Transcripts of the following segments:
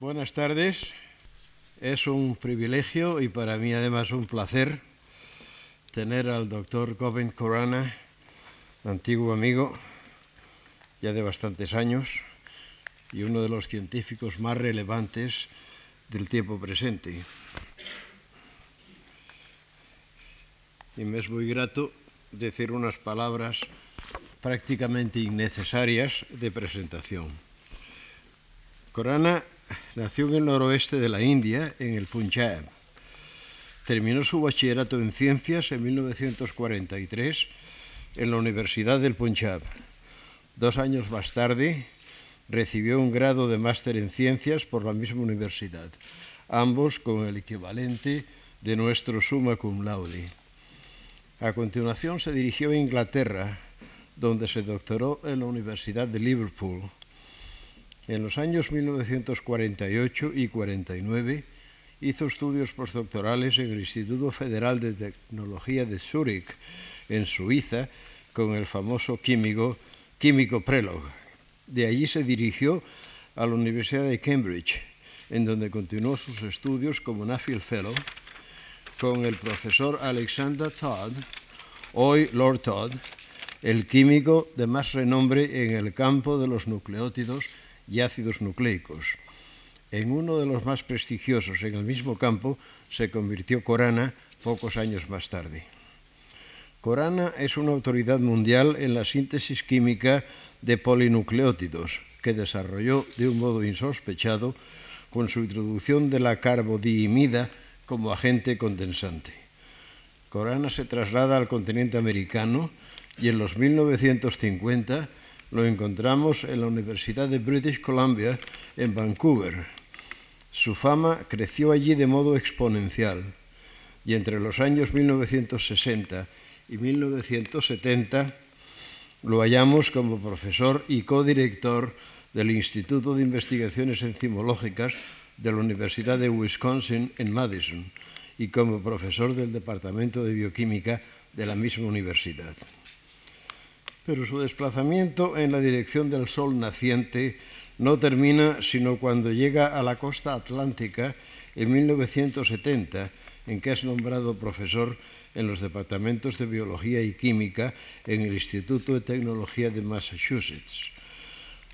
Buenas tardes. Es un privilegio y para mí además un placer tener al doctor Govind Corana, antiguo amigo, ya de bastantes años, y uno de los científicos más relevantes del tiempo presente. Y me es muy grato decir unas palabras prácticamente innecesarias de presentación. Corana Nació en el noroeste de la India, en el Punjab. Terminó su bachillerato en ciencias en 1943 en la Universidad del Punjab. Dos años más tarde recibió un grado de máster en ciencias por la misma universidad, ambos con el equivalente de nuestro summa cum laude. A continuación se dirigió a Inglaterra, donde se doctoró en la Universidad de Liverpool en los años 1948 y 49 hizo estudios postdoctorales en el Instituto Federal de Tecnología de Zúrich, en Suiza, con el famoso químico, químico Prelog. De allí se dirigió a la Universidad de Cambridge, en donde continuó sus estudios como Nuffield Fellow con el profesor Alexander Todd, hoy Lord Todd, el químico de más renombre en el campo de los nucleótidos y ácidos nucleicos. En uno de los más prestigiosos en el mismo campo se convirtió Corana pocos años más tarde. Corana es una autoridad mundial en la síntesis química de polinucleótidos que desarrolló de un modo insospechado con su introducción de la carbodiimida como agente condensante. Corana se traslada al continente americano y en los 1950 lo encontramos en la Universidad de British Columbia en Vancouver. Su fama creció allí de modo exponencial y entre los años 1960 y 1970 lo hallamos como profesor y codirector del Instituto de Investigaciones Enzimológicas de la Universidad de Wisconsin en Madison y como profesor del Departamento de Bioquímica de la misma universidad pero su desplazamiento en la dirección del sol naciente no termina sino cuando llega a la costa atlántica en 1970, en que es nombrado profesor en los departamentos de Biología y Química en el Instituto de Tecnología de Massachusetts.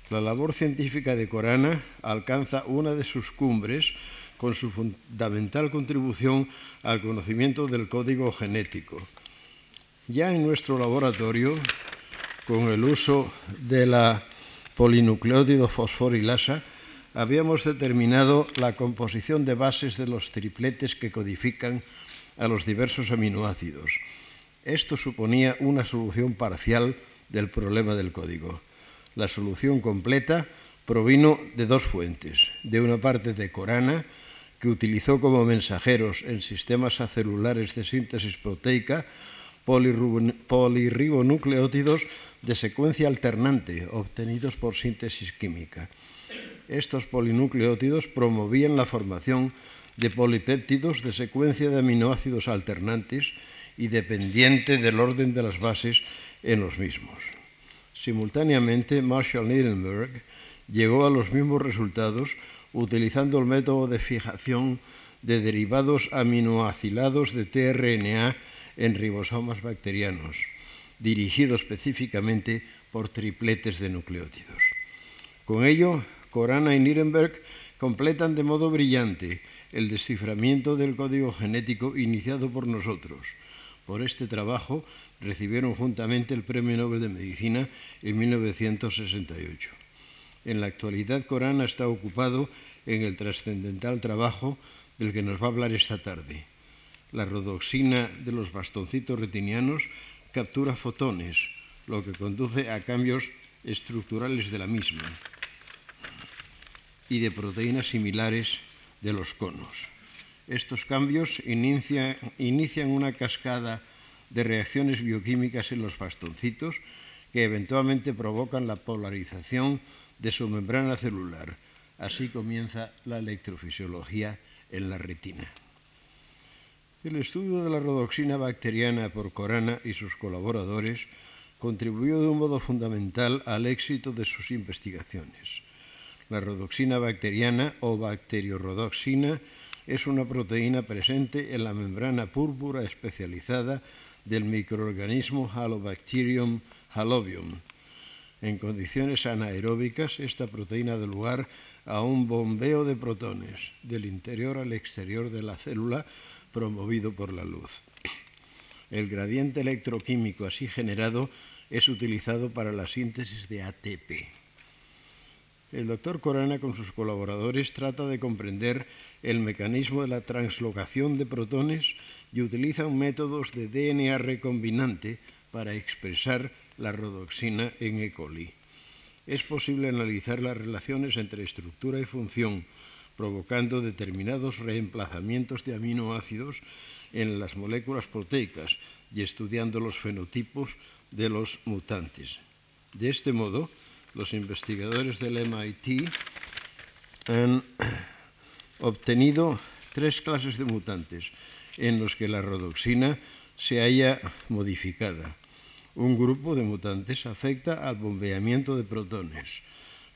La labor científica de Corana alcanza una de sus cumbres con su fundamental contribución al conocimiento del código genético. Ya en nuestro laboratorio con el uso de la polinucleótido fosforilasa, habíamos determinado la composición de bases de los tripletes que codifican a los diversos aminoácidos. Esto suponía una solución parcial del problema del código. La solución completa provino de dos fuentes. De una parte de Corana, que utilizó como mensajeros en sistemas acelulares de síntesis proteica polirribonucleótidos de secuencia alternante obtenidos por síntesis química. Estos polinucleótidos promovían la formación de polipéptidos de secuencia de aminoácidos alternantes y dependiente del orden de las bases en los mismos. Simultáneamente, Marshall Nirenberg llegó a los mismos resultados utilizando el método de fijación de derivados aminoacilados de tRNA en ribosomas bacterianos dirigido específicamente por tripletes de nucleótidos. Con ello, Corana y Nirenberg completan de modo brillante el desciframiento del código genético iniciado por nosotros. Por este trabajo recibieron juntamente el Premio Nobel de Medicina en 1968. En la actualidad, Corana está ocupado en el trascendental trabajo del que nos va a hablar esta tarde. La rodoxina de los bastoncitos retinianos captura fotones, lo que conduce a cambios estructurales de la misma y de proteínas similares de los conos. Estos cambios inician, una cascada de reacciones bioquímicas en los bastoncitos que eventualmente provocan la polarización de su membrana celular. Así comienza la electrofisiología en la retina. El estudio de la rodoxina bacteriana por Corana y sus colaboradores contribuyó de un modo fundamental al éxito de sus investigaciones. La rhodoxina bacteriana o bacteriorhodoxina es una proteína presente en la membrana púrpura especializada del microorganismo Halobacterium halobium. En condiciones anaeróbicas, esta proteína da lugar a un bombeo de protones del interior al exterior de la célula promovido por la luz. El gradiente electroquímico así generado es utilizado para la síntesis de ATP. El doctor Corana con sus colaboradores trata de comprender el mecanismo de la translocación de protones y utilizan métodos de DNA recombinante para expresar la rodoxina en E. coli. Es posible analizar las relaciones entre estructura y función, provocando determinados reemplazamientos de aminoácidos en las moléculas proteicas y estudiando los fenotipos de los mutantes. De este modo, los investigadores del MIT han obtenido tres clases de mutantes en los que la rodoxina se haya modificada. Un grupo de mutantes afecta al bombeamiento de protones.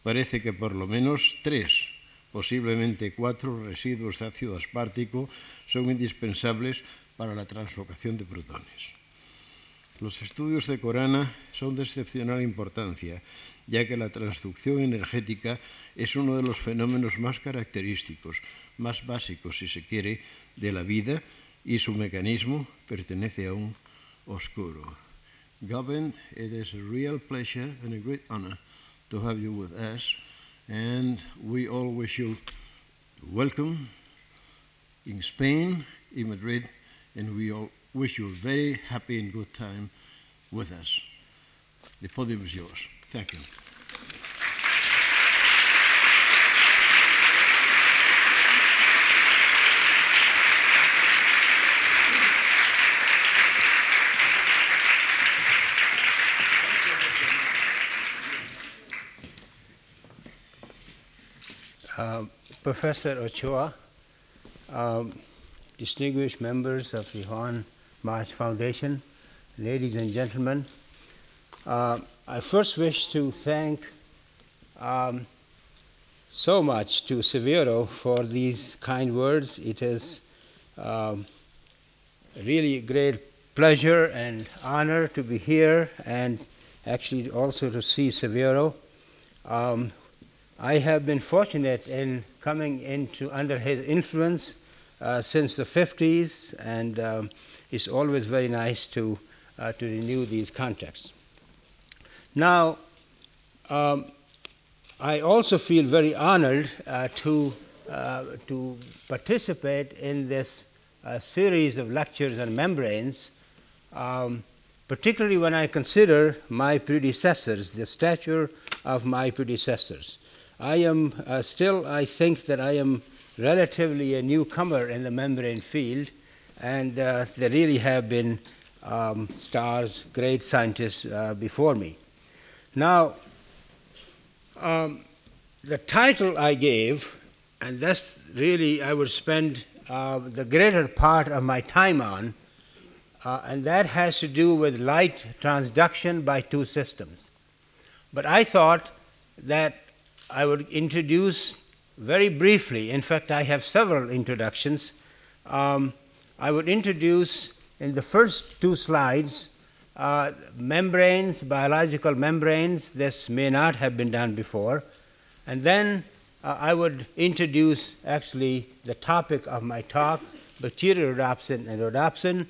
Parece que por lo menos tres, posiblemente cuatro residuos de ácido aspartico son indispensables para la translocación de protones. Los estudios de Corana son de excepcional importancia, ya que la transducción energética es uno de los fenómenos más característicos, más básicos, si se quiere, de la vida y su mecanismo pertenece a un oscuro. Gavin, it is a real pleasure and a great honor to have you with us. And we all wish you welcome in Spain, in Madrid, and we all wish you a very happy and good time with us. The podium is yours. Thank you. Uh, Professor Ochoa, um, distinguished members of the Juan March Foundation, ladies and gentlemen, uh, I first wish to thank um, so much to Severo for these kind words. It is um, really a great pleasure and honor to be here and actually also to see Severo. Um, I have been fortunate in coming into under his influence uh, since the 50s, and um, it's always very nice to, uh, to renew these contacts. Now, um, I also feel very honored uh, to, uh, to participate in this uh, series of lectures on membranes, um, particularly when I consider my predecessors, the stature of my predecessors. I am uh, still, I think that I am relatively a newcomer in the membrane field, and uh, there really have been um, stars, great scientists uh, before me. Now, um, the title I gave, and that's really I would spend uh, the greater part of my time on, uh, and that has to do with light transduction by two systems. But I thought that I would introduce very briefly, in fact, I have several introductions. Um, I would introduce in the first two slides uh, membranes, biological membranes. This may not have been done before. And then uh, I would introduce actually the topic of my talk, bacterial rhodopsin and rhodopsin.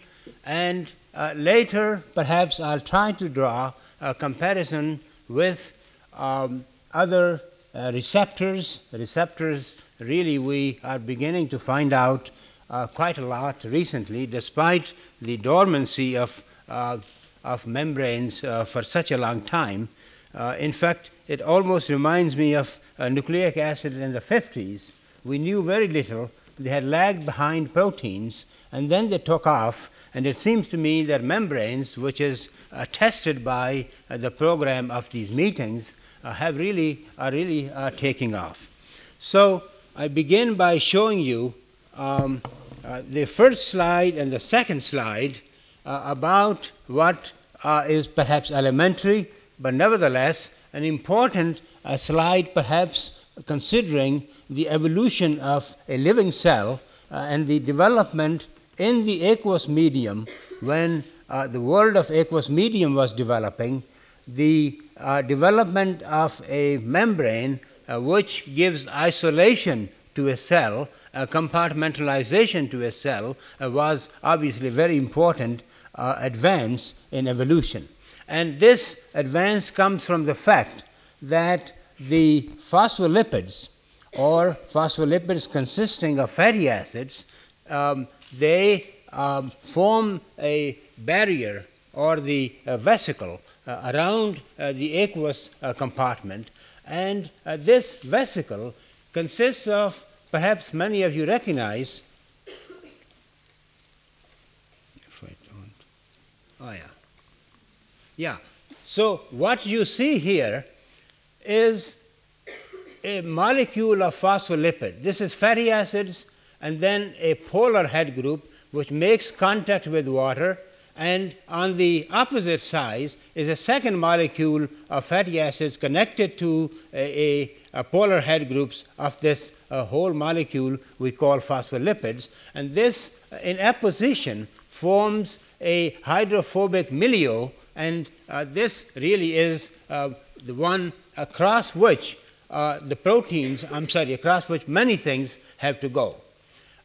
And uh, later, perhaps I'll try to draw a comparison with um, other uh, receptors. Receptors, really, we are beginning to find out uh, quite a lot recently, despite the dormancy of, uh, of membranes uh, for such a long time. Uh, in fact, it almost reminds me of uh, nucleic acids in the 50s. We knew very little. They had lagged behind proteins, and then they took off. And it seems to me that membranes, which is attested by the program of these meetings, have really are really uh, taking off. So I begin by showing you um, uh, the first slide and the second slide uh, about what uh, is perhaps elementary, but nevertheless an important uh, slide, perhaps considering the evolution of a living cell uh, and the development in the aqueous medium when uh, the world of aqueous medium was developing, the uh, development of a membrane uh, which gives isolation to a cell, a compartmentalization to a cell, uh, was obviously very important uh, advance in evolution. And this advance comes from the fact that the phospholipids, or phospholipids consisting of fatty acids, um, they um, form a barrier or the uh, vesicle uh, around uh, the aqueous uh, compartment. And uh, this vesicle consists of, perhaps many of you recognize, if I don't, oh yeah, yeah. So what you see here is a molecule of phospholipid. This is fatty acids and then a polar head group which makes contact with water and on the opposite side is a second molecule of fatty acids connected to a, a, a polar head groups of this uh, whole molecule we call phospholipids. And this uh, in apposition forms a hydrophobic milieu. And uh, this really is uh, the one across which uh, the proteins I'm sorry across which many things have to go.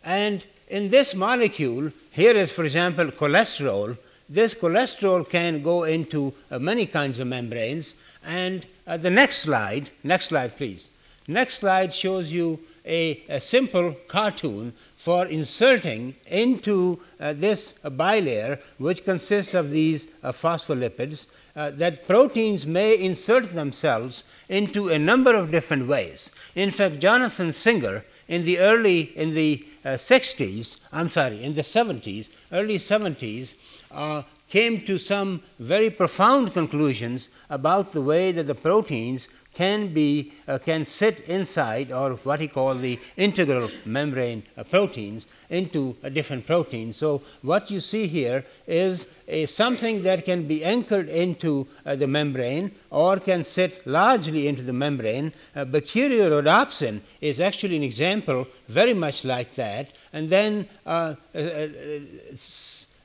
And in this molecule here is, for example, cholesterol. This cholesterol can go into uh, many kinds of membranes. And uh, the next slide, next slide, please. Next slide shows you a, a simple cartoon for inserting into uh, this bilayer, which consists of these uh, phospholipids, uh, that proteins may insert themselves into a number of different ways. In fact, Jonathan Singer, in the early, in the uh, 60s, I'm sorry, in the 70s, early 70s, uh, came to some very profound conclusions about the way that the proteins can be uh, can sit inside or what he called the integral membrane uh, proteins into a different protein. So what you see here is a something that can be anchored into uh, the membrane or can sit largely into the membrane. Uh, bacterial rhodopsin is actually an example very much like that. And then uh,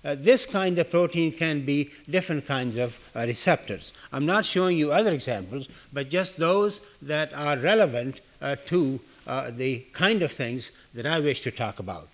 uh, this kind of protein can be different kinds of uh, receptors. I'm not showing you other examples, but just those that are relevant uh, to uh, the kind of things that I wish to talk about.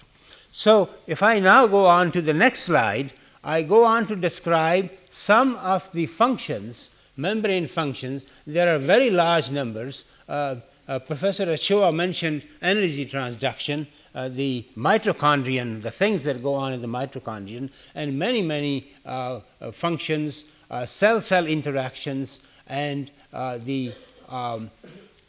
So, if I now go on to the next slide, I go on to describe some of the functions, membrane functions. There are very large numbers. Uh, uh, Professor Ochoa mentioned energy transduction, uh, the mitochondrion, the things that go on in the mitochondrion, and many, many uh, uh functions, cell cell interactions, and uh, the um,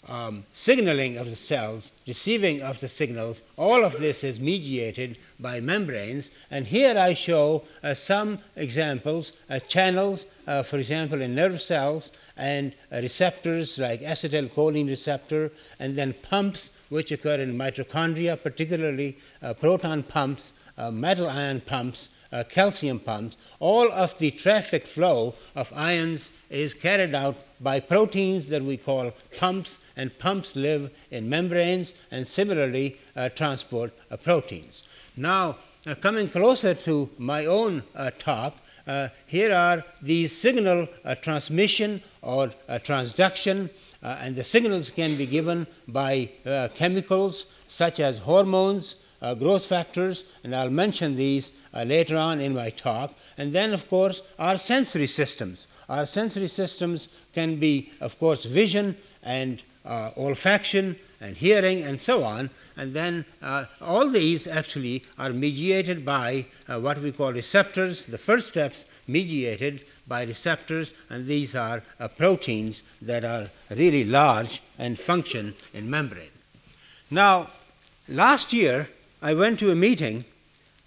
um, signaling of the cells, receiving of the signals, all of this is mediated by membranes. And here I show uh, some examples, uh, channels, uh, for example, in nerve cells, and uh, receptors like acetylcholine receptor, and then pumps which occur in mitochondria, particularly uh, proton pumps, uh, metal ion pumps, uh, calcium pumps, all of the traffic flow of ions is carried out by proteins that we call pumps, and pumps live in membranes and similarly uh, transport uh, proteins. Now, uh, coming closer to my own talk, here are the signal transmission or transduction, and the signals can be given by chemicals such as hormones, growth factors, and I'll mention these uh, later on in my talk. And then, of course, our sensory systems. Our sensory systems can be, of course, vision and uh, olfaction and hearing and so on. And then uh, all these actually are mediated by uh, what we call receptors. The first steps mediated by receptors, and these are uh, proteins that are really large and function in membrane. Now, last year I went to a meeting,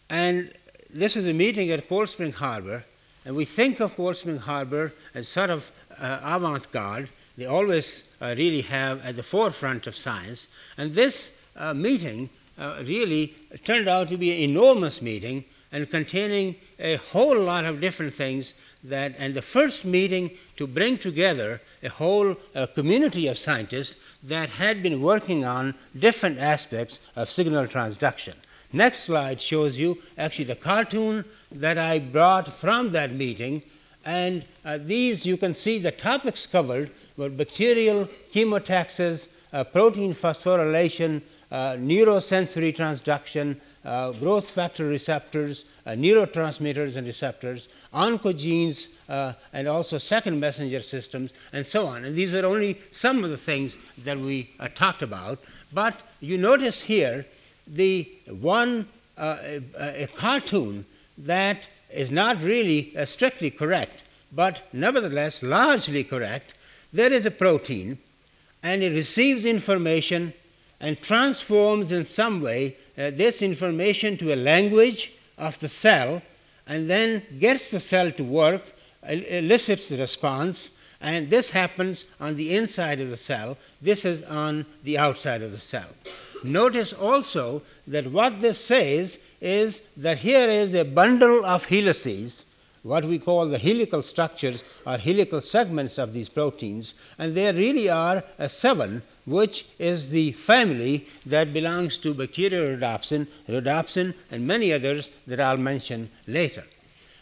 and this is a meeting at Cold Spring Harbor, and we think of Cold Spring Harbor as sort of uh, avant garde. They always uh, really have at the forefront of science. And this uh, meeting uh, really turned out to be an enormous meeting. And containing a whole lot of different things that and the first meeting to bring together a whole uh, community of scientists that had been working on different aspects of signal transduction. Next slide shows you actually the cartoon that I brought from that meeting and uh, these you can see the topics covered were bacterial chemotaxis, uh, protein phosphorylation, uh, neurosensory transduction, uh, growth factor receptors, uh, neurotransmitters and receptors, oncogenes, uh, and also second messenger systems, and so on. And these are only some of the things that we uh, talked about. But you notice here the one uh, a, a, cartoon that is not really strictly correct, but nevertheless largely correct. There is a protein, and it receives information and transforms in some way uh, this information to a language of the cell and then gets the cell to work, elicits the response, and this happens on the inside of the cell. This is on the outside of the cell. Notice also that what this says is that here is a bundle of helices what we call the helical structures or helical segments of these proteins, and there really are a seven, which is the family that belongs to bacteriorhodopsin, rhodopsin, and many others that I'll mention later.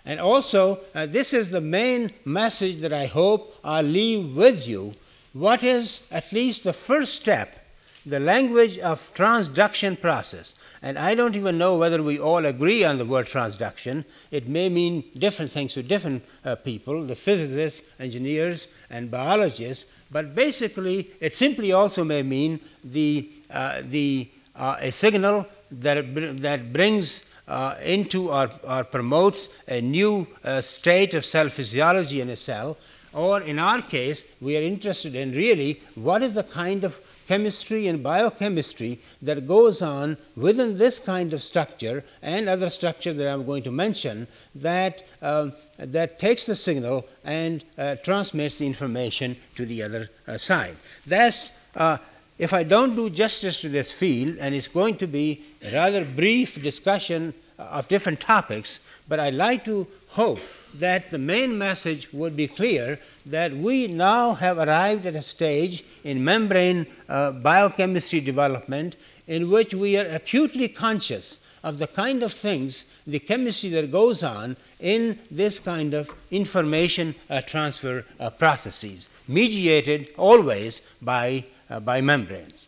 And also, uh, this is the main message that I hope I'll leave with you. What is at least the first step, the language of transduction process. And I don't even know whether we all agree on the word transduction. It may mean different things to different uh, people, the physicists, engineers, and biologists. But basically, it simply also may mean the, uh, the, uh, a signal that, that brings uh, into or, or, promotes a new uh, state of cell physiology in a cell. Or in our case, we are interested in really what is the kind of chemistry and biochemistry that goes on within this kind of structure and other structure that I'm going to mention that, uh, that takes the signal and uh, transmits the information to the other uh, side. That's, uh, if I don't do justice to this field, and it's going to be a rather brief discussion of different topics, but I'd like to hope that the main message would be clear that we now have arrived at a stage in membrane uh, biochemistry development in which we are acutely conscious of the kind of things, the chemistry that goes on in this kind of information uh, transfer uh, processes, mediated always by, uh, by membranes.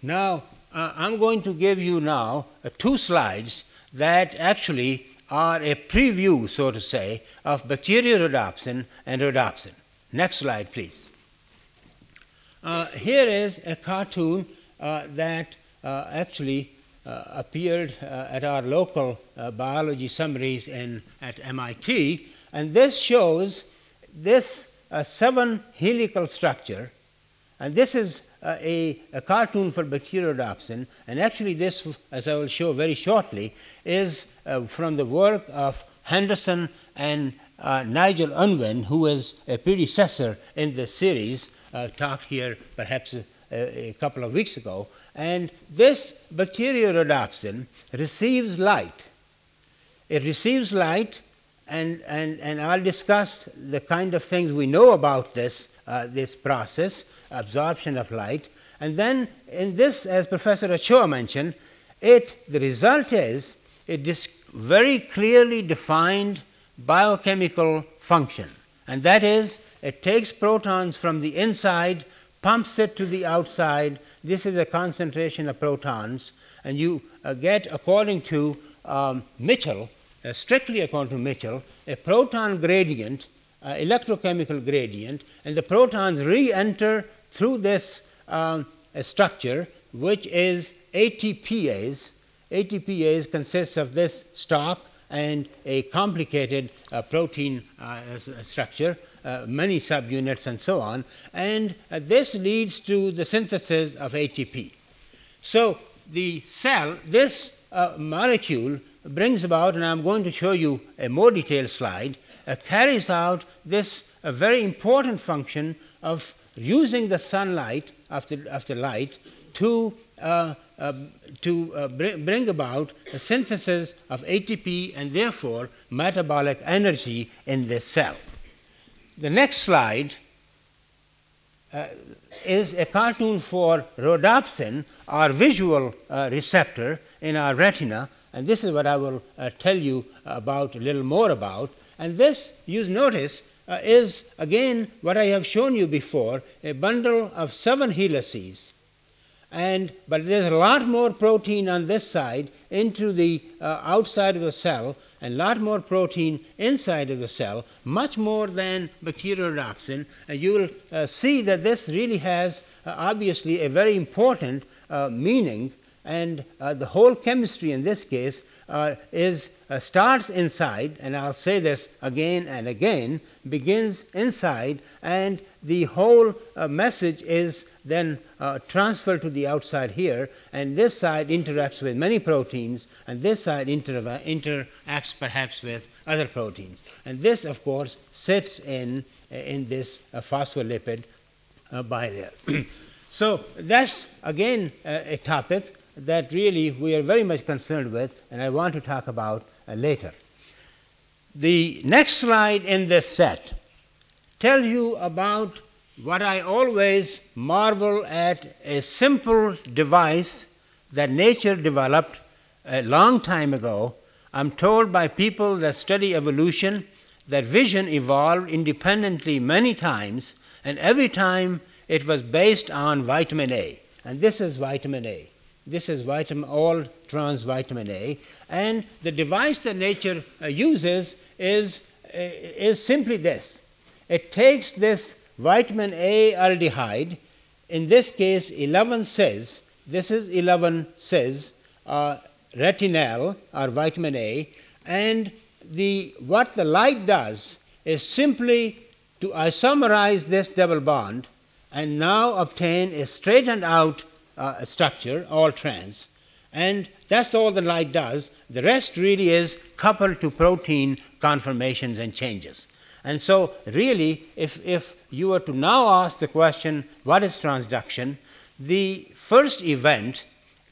Now, uh, I'm going to give you now uh, two slides that actually are a preview, so to say, of bacteriorhodopsin and rhodopsin. Next slide, please. Uh, here is a cartoon uh, that uh, actually uh, appeared uh, at our local uh, biology summaries in, at MIT, and this shows this seven helical structure, and this is uh, a, a, cartoon for bacteriorhodopsin, and actually this, as I will show very shortly, is uh, from the work of Henderson and uh, Nigel Unwin, who is a predecessor in the series, uh, talked here perhaps a, a, couple of weeks ago. And this bacteriorhodopsin receives light. It receives light, and, and, and I'll discuss the kind of things we know about this, uh, this process absorption of light. And then in this, as Professor Ochoa mentioned, it, the result is is very clearly defined biochemical function. And that is, it takes protons from the inside, pumps it to the outside. This is a concentration of protons. And you uh, get, according to um, Mitchell, uh, strictly according to Mitchell, a proton gradient, uh, electrochemical gradient, and the protons re enter through this um, structure, which is ATPase. ATPase consists of this stalk and a complicated uh, protein uh, structure, uh, many subunits, and so on. And uh, this leads to the synthesis of ATP. So, the cell, this uh, molecule brings about, and I'm going to show you a more detailed slide, uh, carries out this a very important function of using the sunlight the, of the light to uh, uh, to uh, br- bring about a synthesis of ATP and therefore metabolic energy in this cell. The next slide uh, is a cartoon for rhodopsin, our visual uh, receptor in our retina, and this is what I will tell you about a little more about. And this, you notice, uh, is again what I have shown you before a bundle of seven helices. And, but there's a lot more protein on this side into the uh, outside of the cell and a lot more protein inside of the cell, much more than bacteriorhodopsin. And you will uh, see that this really has uh, obviously a very important uh, meaning and uh, the whole chemistry in this case is uh, starts inside, and I'll say this again and again, begins inside, and the whole uh, message is then uh, transferred to the outside here, and this side interacts with many proteins, and this side inter- interacts perhaps with other proteins. And this, of course, sits in, in this uh, phospholipid bilayer. so that's again a topic that really we are very much concerned with, and I want to talk about uh, Uh, later. The next slide in this set tells you about what I always marvel at a simple device that nature developed a long time ago. I'm told by people that study evolution that vision evolved independently many times, and every time it was based on vitamin A. And this is vitamin A. This is vitamin, all trans vitamin A. And the device that nature uh, uses is, uh, is simply this it takes this vitamin A aldehyde, in this case 11 cis, this is 11 cis, uh, retinal or vitamin A, and the, what the light does is simply to isomerize this double bond and now obtain a straightened out uh, structure, all trans, and that's all the light does. The rest really is coupled to protein conformations and changes. And so, really, if, if you were to now ask the question, what is transduction? The first event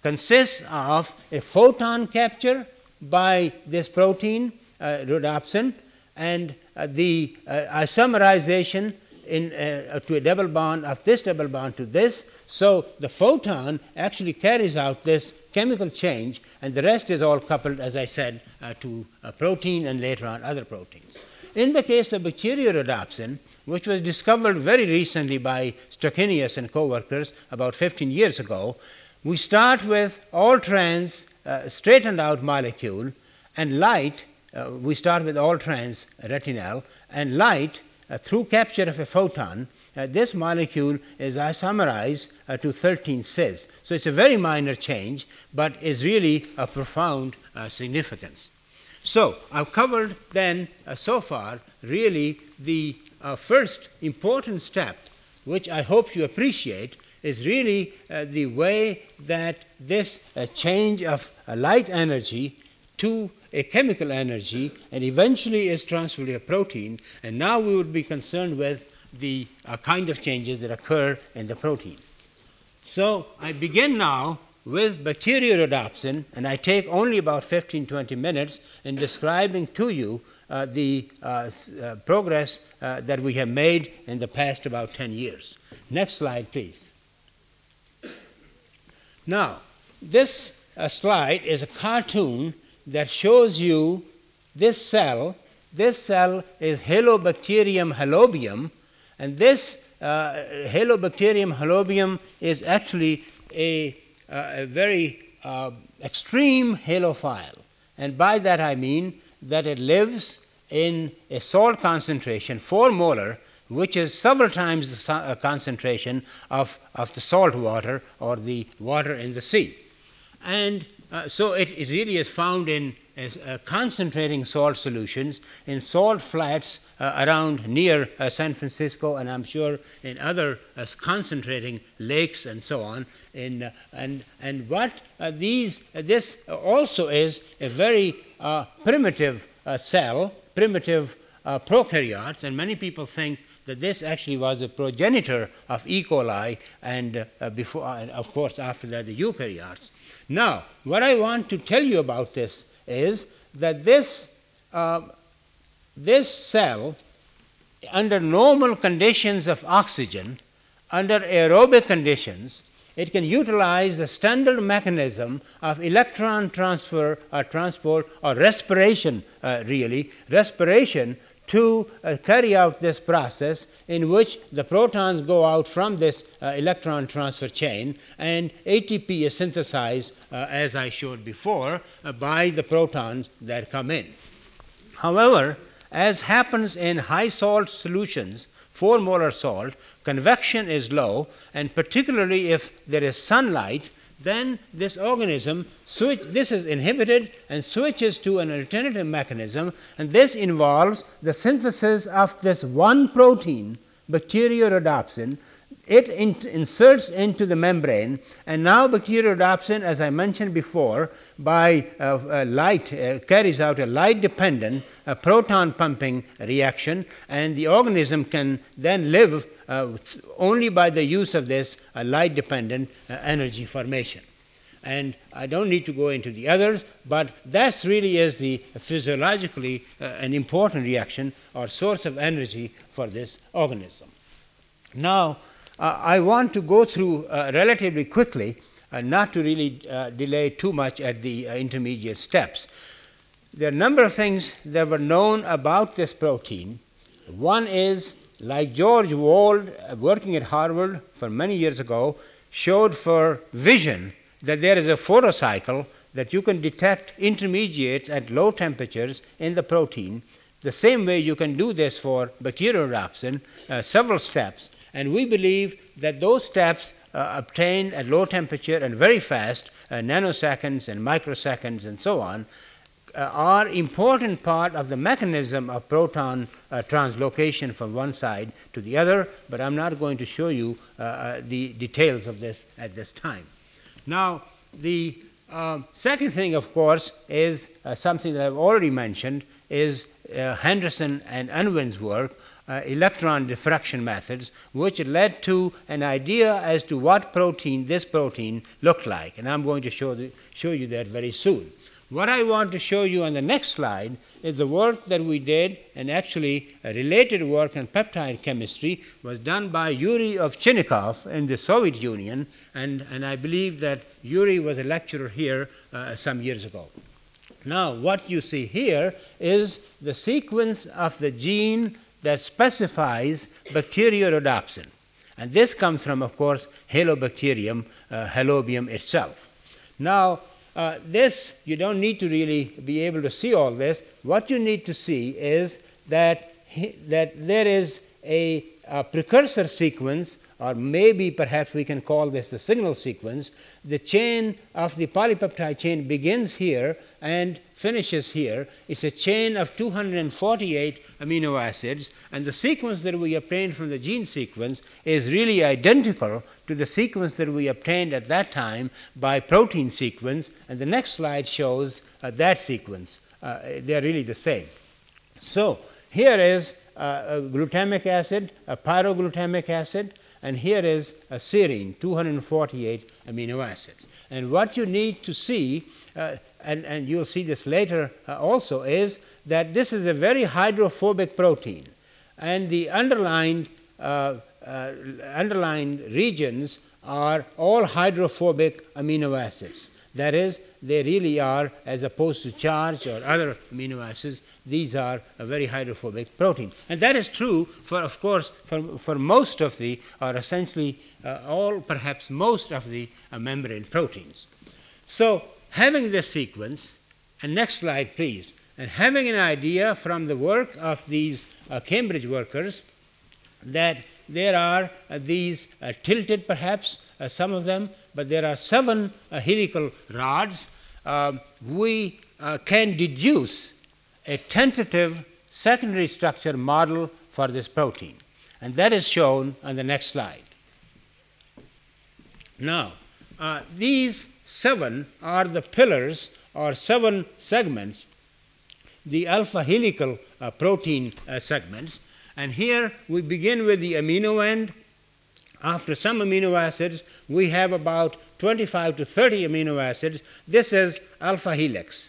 consists of a photon capture by this protein, uh, rhodopsin, and uh, the uh, isomerization in, uh, to a double bond of this double bond to this. So the photon actually carries out this chemical change, and the rest is all coupled, as I said, uh, to a protein and later on other proteins. In the case of bacteriorhodopsin, which was discovered very recently by Stoeckenius and co-workers about 15 years ago, we start with all trans uh, straightened out molecule and light, uh, we start with all trans retinal, and light uh, through capture of a photon, uh, this molecule is isomerized uh, to 13 cis. So it's a very minor change, but is really a profound uh, significance. So I've covered then uh, so far really the uh, first important step, which I hope you appreciate, is really the way that this change of light energy to a chemical energy and eventually is transferred to a protein. And now we would be concerned with the uh, kind of changes that occur in the protein. So I begin now with bacteriorhodopsin, and I take only about 15 20 minutes in describing to you uh, the uh, uh progress uh, that we have made in the past about 10 years. Next slide, please. Now, this uh, slide is a cartoon that shows you this cell. This cell is Halobacterium halobium, and this uh, Halobacterium halobium is actually a, uh, a very uh, extreme halophile. And by that I mean that it lives in a salt concentration, 4 molar, which is several times the uh, concentration of, of the salt water or the water in the sea. And uh, so it, it, really is found in uh, concentrating salt solutions in salt flats uh, around near uh, San Francisco, and I'm sure in other uh, concentrating lakes and so on. In, and, and what these, this also is a very primitive cell, primitive prokaryotes, and many people think that this actually was the progenitor of E. coli and before, and of course, after that, the eukaryotes. Now, what I want to tell you about this is that this, uh, this cell, under normal conditions of oxygen, under aerobic conditions, it can utilize the standard mechanism of electron transfer or transport or respiration, uh, really, respiration to uh, carry out this process in which the protons go out from this uh, electron transfer chain and ATP is synthesized, uh, as I showed before, uh, by the protons that come in. However, as happens in high salt solutions, 4 molar salt, convection is low, and particularly if there is sunlight, then this organism switch, this is inhibited and switches to an alternative mechanism, and this involves the synthesis of this one protein, bacteriorhodopsin, it in, inserts into the membrane and now bacteriorhodopsin as I mentioned before by uh, uh, light uh, carries out a light dependent proton pumping reaction and the organism can then live only by the use of this uh, light dependent uh, energy formation. And I don't need to go into the others, but that really is the physiologically an important reaction or source of energy for this organism. Now, uh, I want to go through uh, relatively quickly, uh, not to really delay too much at the intermediate steps. There are a number of things that were known about this protein. One is, like George Wald, working at Harvard for many years ago, showed for vision that there is a photocycle that you can detect intermediates at low temperatures in the protein. The same way you can do this for bacteriorhodopsin, uh, several steps. And we believe that those steps uh, obtained at low temperature and very fast, uh, nanoseconds and microseconds and so on, uh, are important part of the mechanism of proton uh, translocation from one side to the other, but I'm not going to show you uh, uh, the details of this at this time. Now, the um, second thing, of course, is something that I've already mentioned, is Henderson and Unwin's work uh, electron diffraction methods, which led to an idea as to what protein this protein looked like. And I'm going to show, the, show you that very soon. What I want to show you on the next slide is the work that we did, and actually a related work on peptide chemistry was done by Yuri of Ovchinnikov in the Soviet Union, and, and I believe that Yuri was a lecturer here uh, some years ago. Now, what you see here is the sequence of the gene that specifies bacteriorhodopsin. And this comes from, of course, Halobacterium, uh, Halobium itself. Now, uh, this, you don't need to really be able to see all this. What you need to see is that, that there is a, a precursor sequence or maybe perhaps we can call this the signal sequence. The chain of the polypeptide chain begins here and finishes here. It's a chain of 248 amino acids, and the sequence that we obtained from the gene sequence is really identical to the sequence that we obtained at that time by protein sequence, and the next slide shows uh, that sequence. Uh, they're really the same. So, here is uh, glutamic acid, a pyroglutamic acid, and here is a serine, 248 amino acids. And what you need to see, uh, and, and you'll see this later uh, also, is that this is a very hydrophobic protein. And the underlined, uh, uh underlined regions are all hydrophobic amino acids. That is, they really are, as opposed to charge or other amino acids, these are a very hydrophobic protein. And that is true for, of course, for, for most of the, or essentially uh, all, perhaps most of the uh, membrane proteins. So, having this sequence, and next slide, please, and having an idea from the work of these uh, Cambridge workers that there are uh, these uh, tilted, perhaps, uh, some of them, but there are seven helical rods. We can deduce a tentative secondary structure model for this protein, and that is shown on the next slide. Now, uh, these seven are the pillars or seven segments, the alpha helical uh, protein uh, segments, And here we begin with the amino end. After some amino acids, we have about 25 to 30 amino acids. This is alpha helix.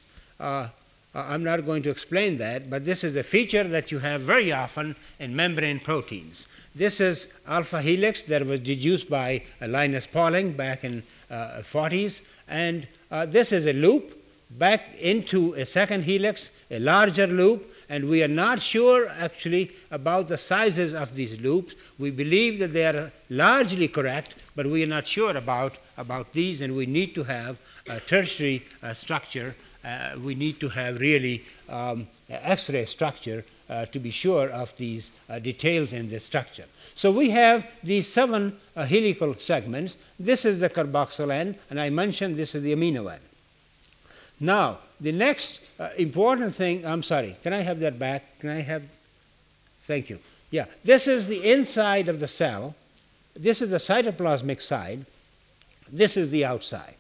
Uh, I'm not going to explain that, but this is a feature that you have very often in membrane proteins. This is alpha helix that was deduced by Linus Pauling back in uh, 40s, and uh, this is a loop back into a second helix, a larger loop, and we are not sure actually about the sizes of these loops. We believe that they are largely correct, but we are not sure about, about these, and we need to have a tertiary uh, structure. Uh, we need to have really um, X-ray structure uh, to be sure of these uh, details in the structure. So we have these seven uh, helical segments. This is the carboxyl end, and I mentioned this is the amino end. Now, the next uh, important thing, I'm sorry, can I have that back? Can I have, thank you. Yeah, this is the inside of the cell. This is the cytoplasmic side. This is the outside.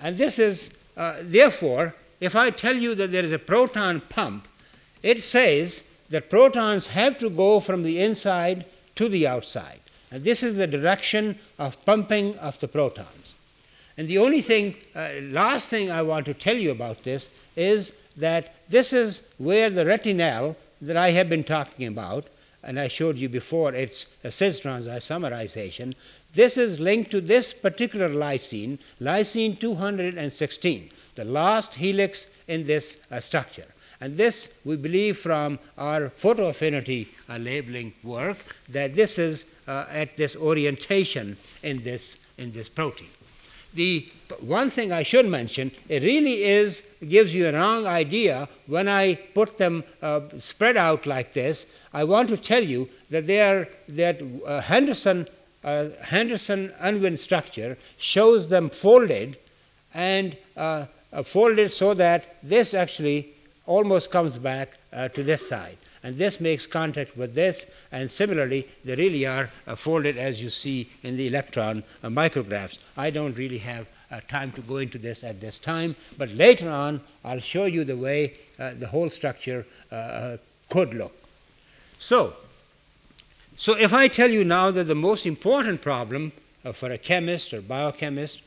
And this is, uh, therefore, if I tell you that there is a proton pump, it says that protons have to go from the inside to the outside. And this is the direction of pumping of the protons. And the only thing, uh, last thing I want to tell you about this is that this is where the retinal that I have been talking about, and I showed you before its a cis isomerization, this is linked to this particular lysine, lysine 216, the last helix in this uh, structure. And this, we believe from our photo affinity uh, labeling work, that this is uh, at this orientation in this, in this protein. The one thing I should mention, it really is gives you a wrong idea when I put them uh, spread out like this. I want to tell you that they are that uh, Henderson uh, Henderson Unwin structure shows them folded and uh, folded so that this actually almost comes back uh, to this side. And this makes contact with this, and similarly, they really are uh, folded as you see in the electron uh, micrographs. I don't really have uh, time to go into this at this time, but later on, I'll show you the way uh, the whole structure uh, could look. So, so if I tell you now that the most important problem for a chemist or biochemist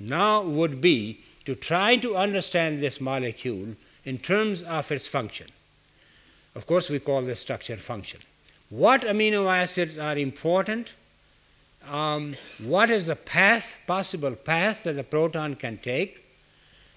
now would be to try to understand this molecule in terms of its function. Of course, we call this structure function. What amino acids are important? Um, what is the path, possible path that the proton can take?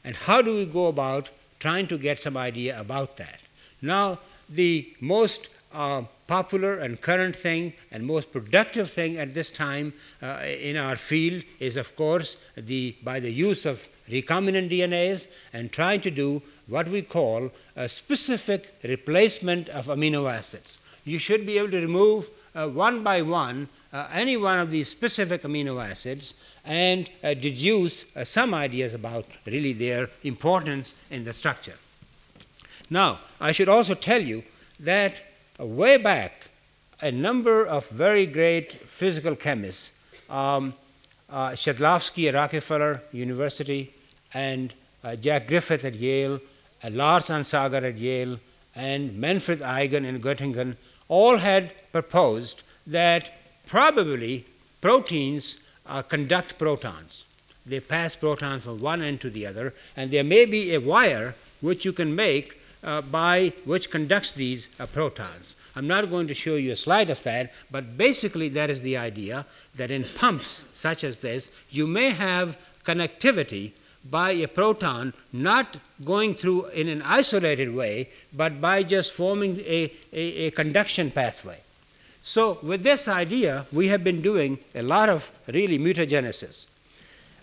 And how do we go about trying to get some idea about that? Now, the most uh, popular and current thing and most productive thing at this time uh, in our field is, of course, the, by the use of recombinant DNAs and trying to do what we call a specific replacement of amino acids. You should be able to remove uh, one by one uh, any one of these specific amino acids and uh, deduce uh, some ideas about really their importance in the structure. Now, I should also tell you that uh, way back, a number of very great physical chemists, um, uh, at Rockefeller University and uh, Jack Griffith at Yale Lars Onsager at Yale, and Manfred Eigen in Göttingen all had proposed that probably proteins uh, conduct protons. They pass protons from one end to the other, and there may be a wire which you can make uh, by which conducts these uh, protons. I'm not going to show you a slide of that, but basically that is the idea that in pumps such as this, you may have connectivity by a proton not going through in an isolated way, but by just forming a, a, a, conduction pathway. So, with this idea, we have been doing a lot of really mutagenesis.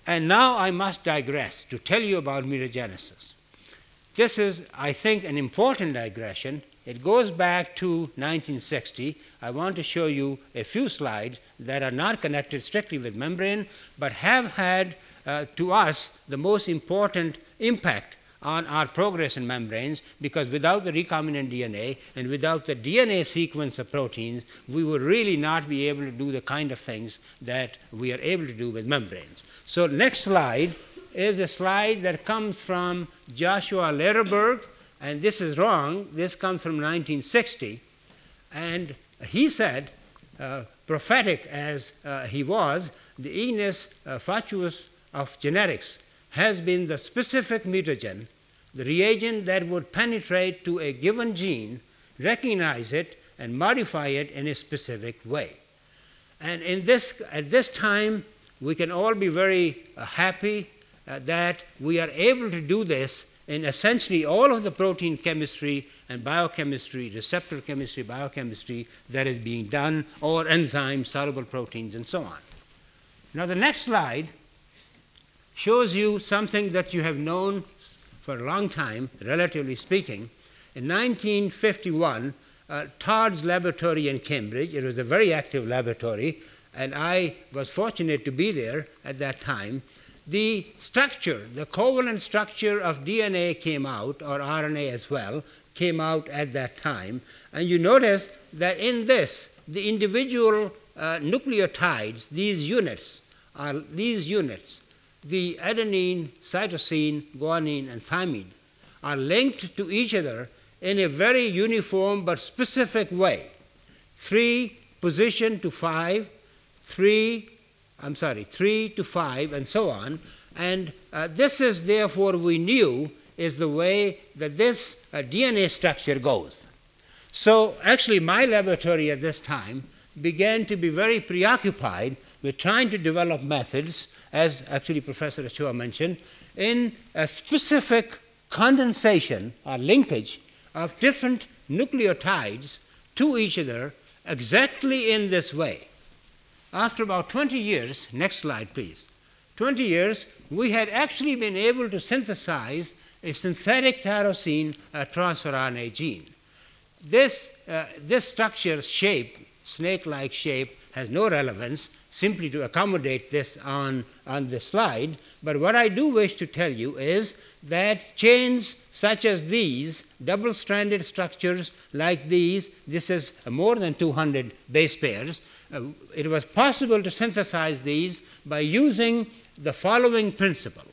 And now I must digress to tell you about mutagenesis. This is, I think, an important digression. It goes back to 1960. I want to show you a few slides that are not connected strictly with membrane, but have had uh, to us the most important impact on our progress in membranes because without the recombinant DNA and without the DNA sequence of proteins, we would really not be able to do the kind of things that we are able to do with membranes. So, next slide is a slide that comes from Joshua Lederberg, and this is wrong. This comes from 1960. And he said, uh, prophetic as uh, he was, the ignis uh, fatuus of genetics has been the specific mutagen, the reagent that would penetrate to a given gene, recognize it, and modify it in a specific way. And in this, at this time, we can all be very uh, happy uh, that we are able to do this in essentially all of the protein chemistry and biochemistry, receptor chemistry, biochemistry that is being done, or enzymes, soluble proteins, and so on. Now, the next slide shows you something that you have known for a long time, relatively speaking. In 1951, uh, Todd's laboratory in Cambridge, it was a very active laboratory, and I was fortunate to be there at that time the structure, the covalent structure of DNA came out, or RNA as well, came out at that time. And you notice that in this, the individual uh, nucleotides, these units, are these units, the adenine, cytosine, guanine, and thymine, are linked to each other in a very uniform but specific way. Three position to five, three I'm sorry, 3 to 5, and so on. And uh, this is therefore we knew is the way that this uh, DNA structure goes. So actually, my laboratory at this time began to be very preoccupied with trying to develop methods, as actually Professor Ochoa mentioned, in a specific condensation or linkage of different nucleotides to each other exactly in this way. After about 20 years, next slide please, 20 years, we had actually been able to synthesize a synthetic tyrosine uh, transfer RNA gene. This, uh, this structure shape, snake-like shape, has no relevance simply to accommodate this on, on the slide. But what I do wish to tell you is that chains such as these, double stranded structures like these, this is more than 200 base pairs, uh, it was possible to synthesize these by using the following principle.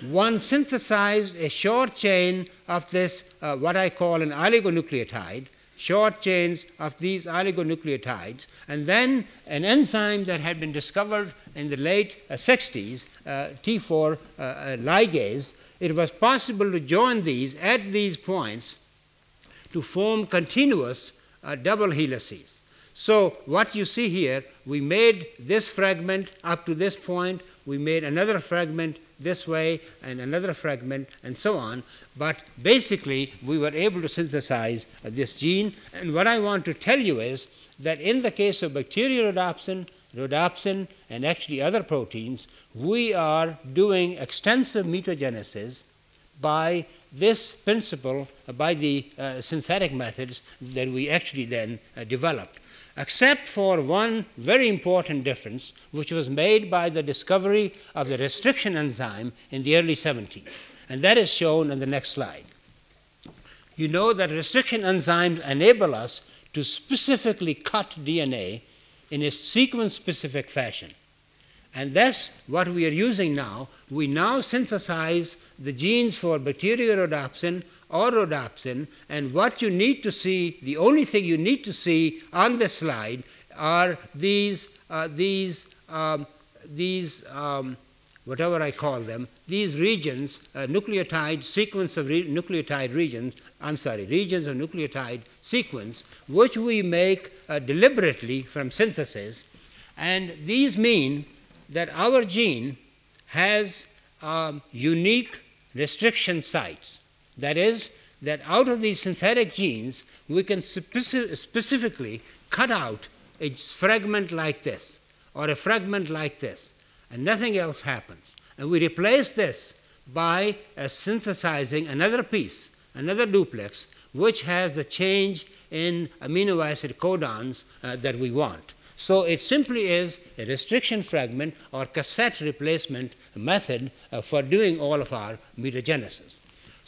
One synthesized a short chain of this, uh, what I call an oligonucleotide, short chains of these oligonucleotides, and then an enzyme that had been discovered in the late uh, 60s, uh, T4 uh, uh, ligase, it was possible to join these at these points to form continuous uh, double helices. So, what you see here, we made this fragment up to this point, we made another fragment this way and another fragment and so on. But basically, we were able to synthesize this gene. And what I want to tell you is that in the case of bacteriorhodopsin, rhodopsin, and actually other proteins, we are doing extensive mutagenesis by this principle, by the uh, synthetic methods that we actually then uh, developed except for one very important difference, which was made by the discovery of the restriction enzyme in the early 70s. And that is shown on the next slide. You know that restriction enzymes enable us to specifically cut DNA in a sequence specific fashion. And that's what we are using now. We now synthesize the genes for bacteriorhodopsin or rhodopsin, and what you need to see, the only thing you need to see on the slide are these, uh, these, um, these um, whatever I call them, these regions, uh, nucleotide sequence of re- nucleotide regions, I'm sorry, regions of nucleotide sequence, which we make uh, deliberately from synthesis. And these mean that our gene has um, unique restriction sites. That is, that out of these synthetic genes, we can speci- specifically cut out a fragment like this or a fragment like this, and nothing else happens. And we replace this by uh, synthesizing another piece, another duplex, which has the change in amino acid codons uh, that we want. So it simply is a restriction fragment or cassette replacement method uh, for doing all of our mutagenesis.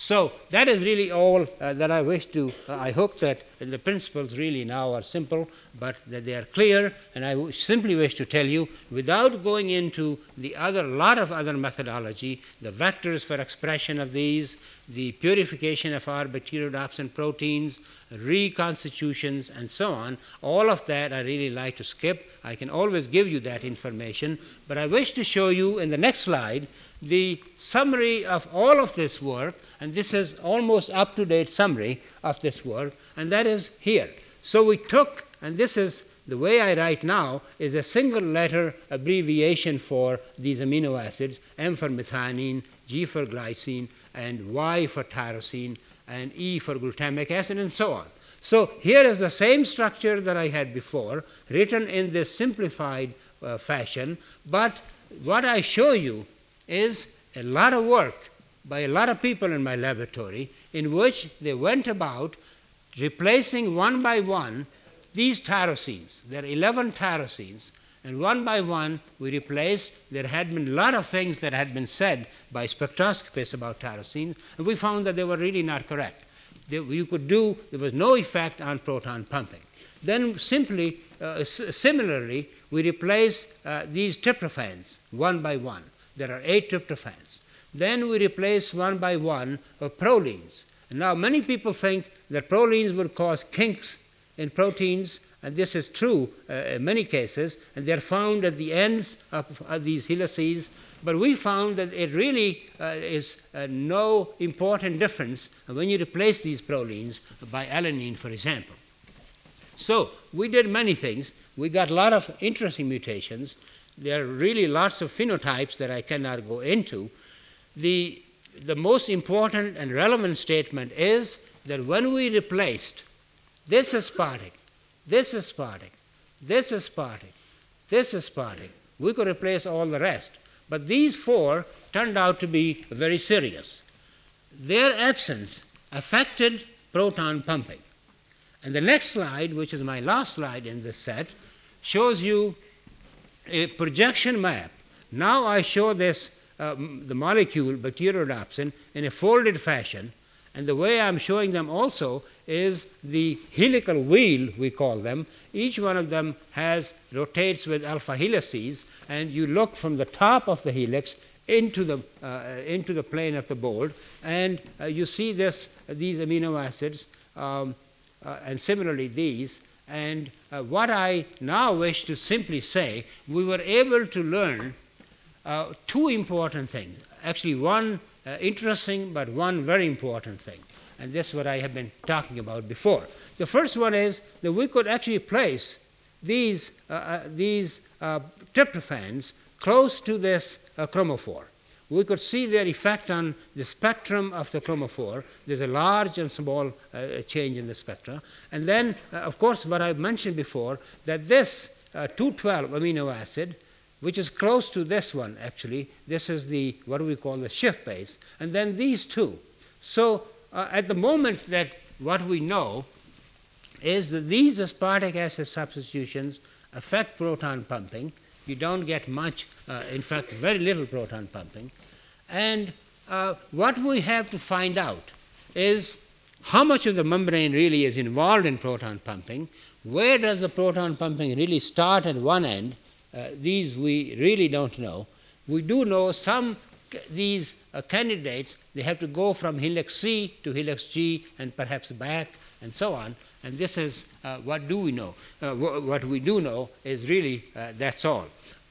So that is really all uh, that I wish to. Uh, I hope that the principles really now are simple, but that they are clear. And I w- simply wish to tell you, without going into the other lot of other methodology, the vectors for expression of these, the purification of our bacteriorhodopsin proteins, reconstitutions, and so on. All of that I really like to skip. I can always give you that information, but I wish to show you in the next slide the summary of all of this work, and this is almost up to date summary of this work, and that is here. So we took, and this is the way I write now, is a single letter abbreviation for these amino acids M for methionine, G for glycine, and Y for tyrosine, and E for glutamic acid, and so on. So here is the same structure that I had before, written in this simplified uh, fashion, but what I show you is a lot of work by a lot of people in my laboratory in which they went about replacing one by one these tyrosines. There are 11 tyrosines, and one by one we replaced. There had been a lot of things that had been said by spectroscopists about tyrosines, and we found that they were really not correct. You could do, there was no effect on proton pumping. Then simply, uh, similarly, we replaced uh, these tryptophans one by one. There are eight tryptophans. Then we replace one by one of prolines. Now, many people think that prolines would cause kinks in proteins, and this is true uh, in many cases, and they're found at the ends of, of these helices. But we found that it really uh, is uh, no important difference when you replace these prolines by alanine, for example. So, we did many things. We got a lot of interesting mutations, there are really lots of phenotypes that I cannot go into. The, the most important and relevant statement is that when we replaced this aspartic, this aspartic, this aspartic, this aspartic, we could replace all the rest. But these four turned out to be very serious. Their absence affected proton pumping. And the next slide, which is my last slide in this set, shows you a projection map. Now I show this, uh, the molecule, bacteriorhodopsin, in a folded fashion. And the way I'm showing them also is the helical wheel, we call them. Each one of them has rotates with alpha helices, and you look from the top of the helix into the, uh, into the plane of the bolt, and uh, you see this, these amino acids, um, uh, and similarly these, and uh, what I now wish to simply say, we were able to learn uh, two important things. Actually, one uh, interesting, but one very important thing. And this is what I have been talking about before. The first one is that we could actually place these, uh, uh, these uh, tryptophans close to this chromophore we could see their effect on the spectrum of the chromophore. There's a large and small uh, change in the spectra. And then, uh, of course, what I mentioned before, that this uh, 212 amino acid, which is close to this one actually, this is the what we call the Schiff base, and then these two. So uh, at the moment that what we know is that these aspartic acid substitutions affect proton pumping, you don't get much, uh, in fact, very little proton pumping. And uh, what we have to find out is how much of the membrane really is involved in proton pumping, where does the proton pumping really start at one end, uh, these we really don't know. We do know some these uh, candidates, they have to go from helix C to helix G and perhaps back and so on. And this is uh, what do we know. Uh, what we do know is really uh, that's all.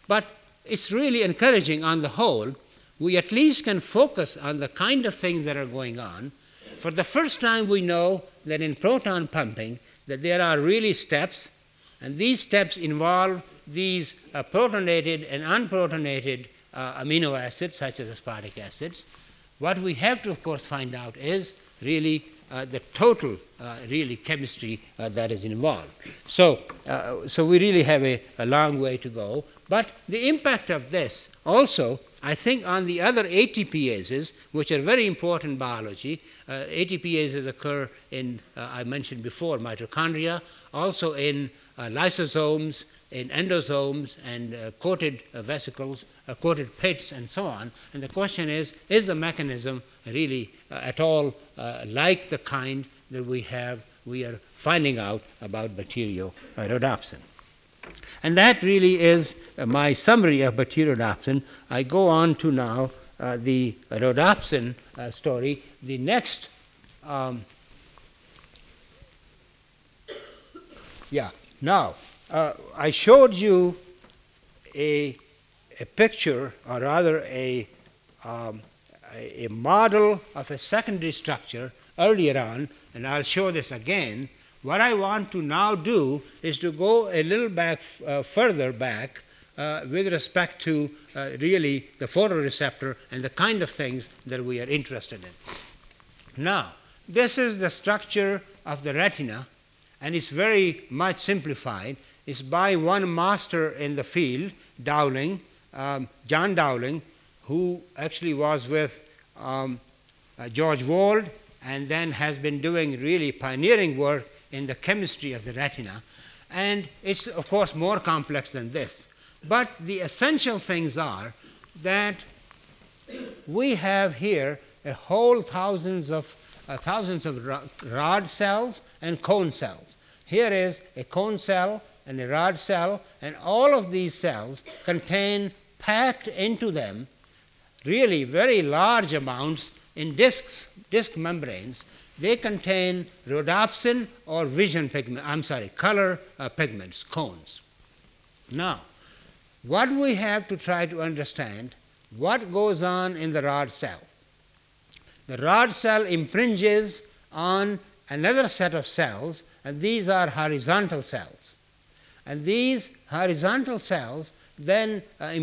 But it's really encouraging on the whole. We at least can focus on the kind of things that are going on. For the first time, we know that in proton pumping, that there are really steps, and these steps involve these uh, protonated and unprotonated uh, amino acids, such as aspartic acids. What we have to, of course, find out is really the total, uh, really, chemistry uh, that is involved. So, uh, so we really have a, a long way to go. But the impact of this also, I think, on the other ATPases, which are very important in biology, uh, ATPases occur in, uh, I mentioned before, mitochondria, also in uh, lysosomes, in endosomes and uh, coated uh, vesicles, uh, coated pits, and so on. And the question is is the mechanism really uh, at all uh, like the kind that we have, we are finding out about bacteriorhodopsin. And that really is uh, my summary of bacteriorhodopsin. I go on to now uh, the rhodopsin uh, story. The next, um, yeah, now uh, I showed you a, a picture, or rather a, um, a, model of a secondary structure earlier on, and I'll show this again. What I want to now do is to go a little back, uh, further back uh, with respect to uh, really the photoreceptor and the kind of things that we are interested in. Now, this is the structure of the retina, and it's very much simplified. It's by one master in the field, Dowling, um, John Dowling, who actually was with um, uh, George Wald and then has been doing really pioneering work in the chemistry of the retina. And it's, of course, more complex than this. But the essential things are that we have here a whole thousands of uh, thousands of rod cells and cone cells. Here is a cone cell and a rod cell, and all of these cells contain packed into them really very large amounts in discs, disc membranes. They contain rhodopsin or vision pigment, I'm sorry, color uh, pigments, cones. Now, what we have to try to understand what goes on in the rod cell. The rod cell impinges on another set of cells, and these are horizontal cells. And these horizontal cells then uh,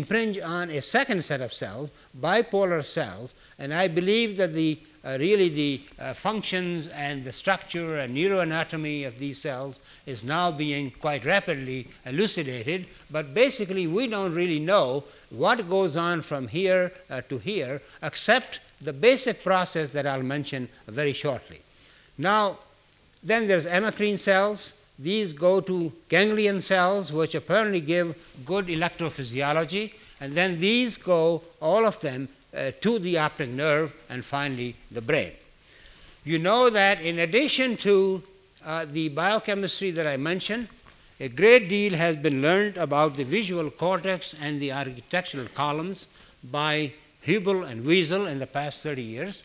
on a second set of cells, bipolar cells, and I believe that the uh, really the uh, functions and the structure and neuroanatomy of these cells is now being quite rapidly elucidated. But basically, we don't really know what goes on from here uh, to here, except the basic process that I'll mention very shortly. Now, then there's amacrine cells. These go to ganglion cells, which apparently give good electrophysiology, and then these go, all of them, uh, to the optic nerve and finally the brain. You know that in addition to uh, the biochemistry that I mentioned, a great deal has been learned about the visual cortex and the architectural columns by Hubel and Wiesel in the past 30 years.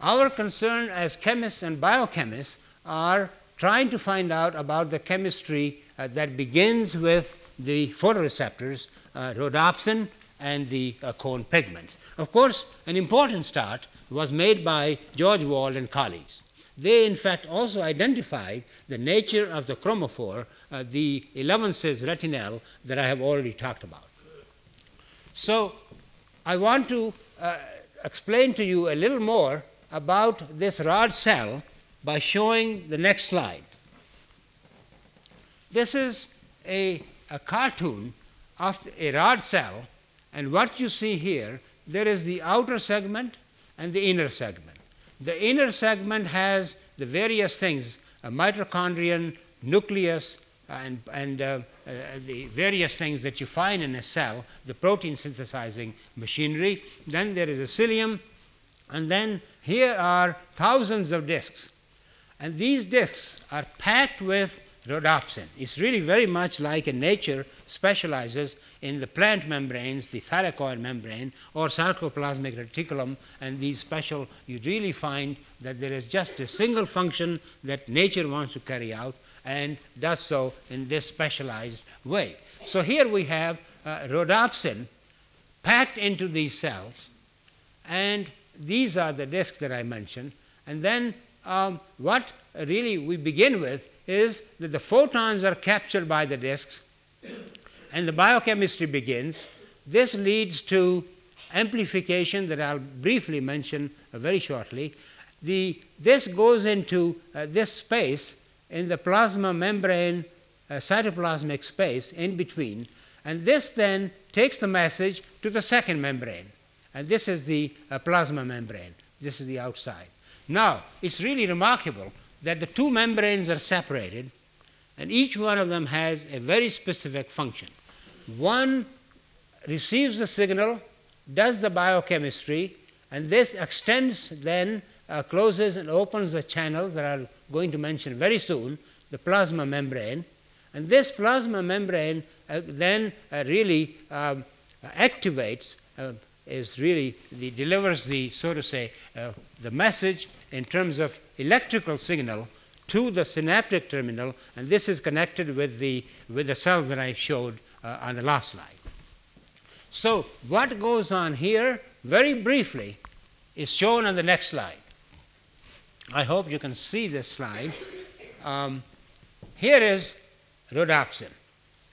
Our concern as chemists and biochemists are trying to find out about the chemistry uh, that begins with the photoreceptors, uh, rhodopsin, and the uh, cone pigments. Of course, an important start was made by George Wald and colleagues. They, in fact, also identified the nature of the chromophore, uh, the 11 cis retinal that I have already talked about. So, I want to uh, explain to you a little more about this rod cell by showing the next slide. This is a, a cartoon of a rod cell, and what you see here there is the outer segment and the inner segment. The inner segment has the various things a mitochondrion, nucleus, and, and uh, uh, the various things that you find in a cell, the protein synthesizing machinery. Then there is a cilium, and then here are thousands of discs. And these discs are packed with rhodopsin. It's really very much like in nature specializes in the plant membranes, the thylakoid membrane, or sarcoplasmic reticulum, and these special, you really find that there is just a single function that nature wants to carry out and does so in this specialized way. So here we have uh, rhodopsin packed into these cells, and these are the discs that I mentioned. And then um, what really we begin with is that the photons are captured by the disks and the biochemistry begins. This leads to amplification that I'll briefly mention uh, very shortly. The, this goes into uh, this space in the plasma membrane, uh, cytoplasmic space in between, and this then takes the message to the second membrane. And this is the uh, plasma membrane. This is the outside. Now, it's really remarkable that the two membranes are separated and each one of them has a very specific function. One receives the signal, does the biochemistry, and this extends then, uh, closes and opens the channel that I'm going to mention very soon, the plasma membrane. And this plasma membrane uh, then uh, really um, activates, uh, is really the, delivers the, so to say, uh, the message in terms of electrical signal to the synaptic terminal, and this is connected with the, with the cell that I showed uh, on the last slide. So, what goes on here, very briefly, is shown on the next slide. I hope you can see this slide. Um, here is rhodopsin.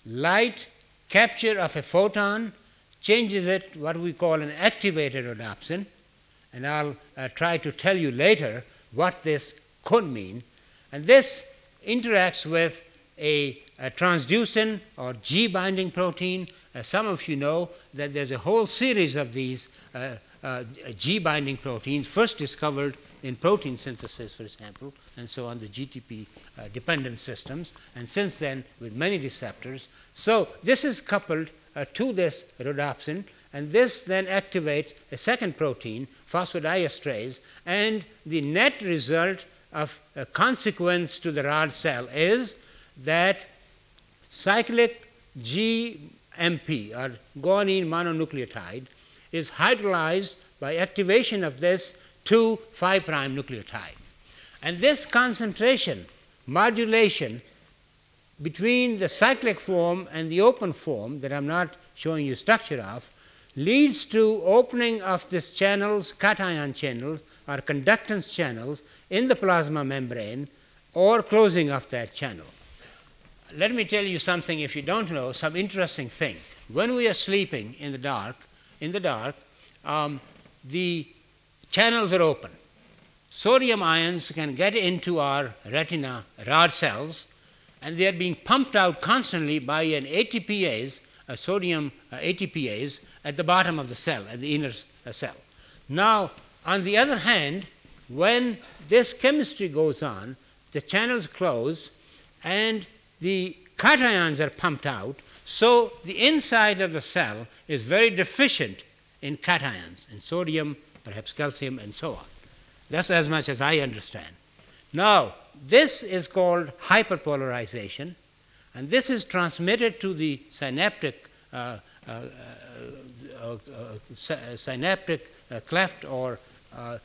Light capture of a photon changes it what we call an activated rhodopsin, and I'll uh, try to tell you later what this could mean. And this interacts with a, a transducin or G binding protein. Uh, some of you know that there's a whole series of these uh, uh G binding proteins, first discovered in protein synthesis, for example, and so on the GTP uh, dependent systems, and since then with many receptors. So, this is coupled uh, to this rhodopsin, and this then activates a second protein, phosphodiesterase, and the net result of a consequence to the rod cell is that cyclic GMP or guanine mononucleotide is hydrolyzed by activation of this to 5 prime nucleotide. And this concentration modulation between the cyclic form and the open form that I'm not showing you structure of leads to opening of these channels, cation channels or conductance channels in the plasma membrane or closing of that channel. Let me tell you something if you don't know, some interesting thing. When we are sleeping in the dark, in the dark, um, the channels are open. Sodium ions can get into our retina rod cells and they are being pumped out constantly by an ATPase, a sodium uh, ATPase, at the bottom of the cell, at the inner uh, cell. Now, on the other hand, when this chemistry goes on, the channels close and the cations are pumped out, so the inside of the cell is very deficient in cations, in sodium, perhaps calcium, and so on. That's as much as I understand. Now, this is called hyperpolarization, and this is transmitted to the synaptic uh, uh, synaptic uh, cleft or uh,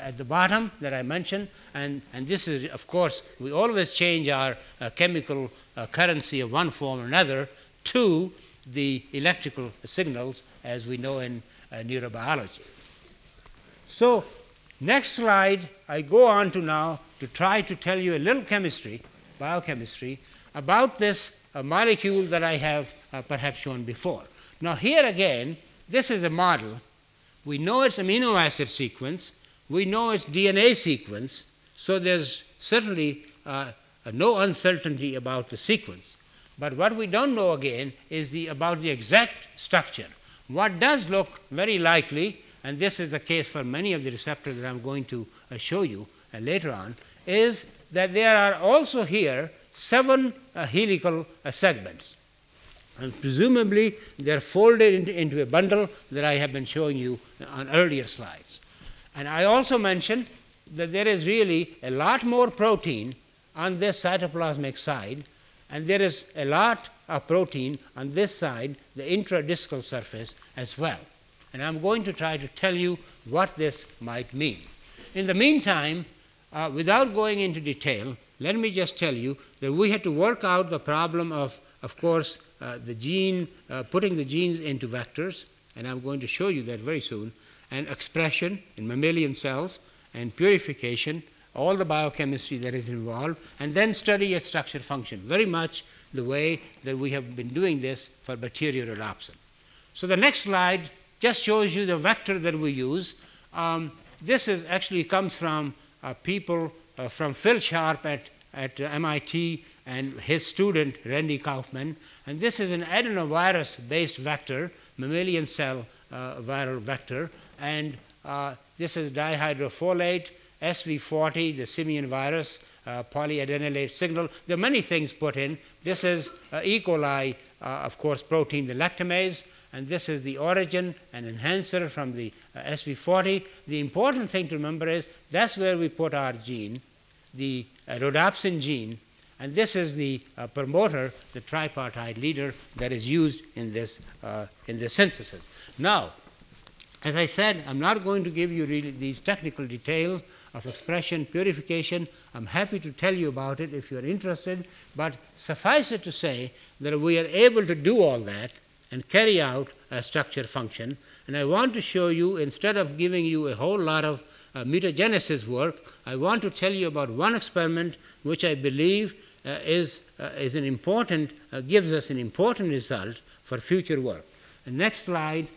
at the bottom that I mentioned, and, and this is, of course, we always change our chemical currency of one form or another to the electrical signals as we know in neurobiology. So, next slide, I go on to now to try to tell you a little chemistry, biochemistry, about this uh, molecule that I have uh, perhaps shown before. Now, here again, this is a model. We know its amino acid sequence, we know its DNA sequence, so there's certainly uh, no uncertainty about the sequence. But what we don't know again is the, about the exact structure. What does look very likely and this is the case for many of the receptors that I'm going to uh, show you uh, later on, is that there are also here seven uh, helical uh, segments. And presumably they are folded into, into, a bundle that I have been showing you on earlier slides. And I also mentioned that there is really a lot more protein on this cytoplasmic side, and there is a lot of protein on this side, the intradiscal surface, as well and I'm going to try to tell you what this might mean. In the meantime, uh, without going into detail, let me just tell you that we had to work out the problem of, of course, the gene, uh, putting the genes into vectors, and I'm going to show you that very soon, and expression in mammalian cells, and purification, all the biochemistry that is involved, and then study its structure function, very much the way that we have been doing this for bacteriorhodopsin. So the next slide just shows you the vector that we use. Um, this is actually comes from uh, people uh, from Phil Sharp at, at MIT and his student Randy Kaufman. And this is an adenovirus based vector, mammalian cell uh, viral vector. And uh, this is dihydrofolate, SV40, the simian virus, uh, polyadenylate signal. There are many things put in. This is uh, E. coli, uh, of course, protein, the lactamase, and this is the origin and enhancer from the uh, SV40. The important thing to remember is that's where we put our gene, the rhodopsin gene, and this is the uh, promoter, the tripartite leader that is used in this, uh, in this synthesis. Now, as I said, I'm not going to give you really these technical details of expression purification. I'm happy to tell you about it if you're interested, but suffice it to say that we are able to do all that and carry out a structure function. And I want to show you, instead of giving you a whole lot of uh, mutagenesis work, I want to tell you about one experiment which I believe is, uh, is an important, uh, gives us an important result for future work. The next slide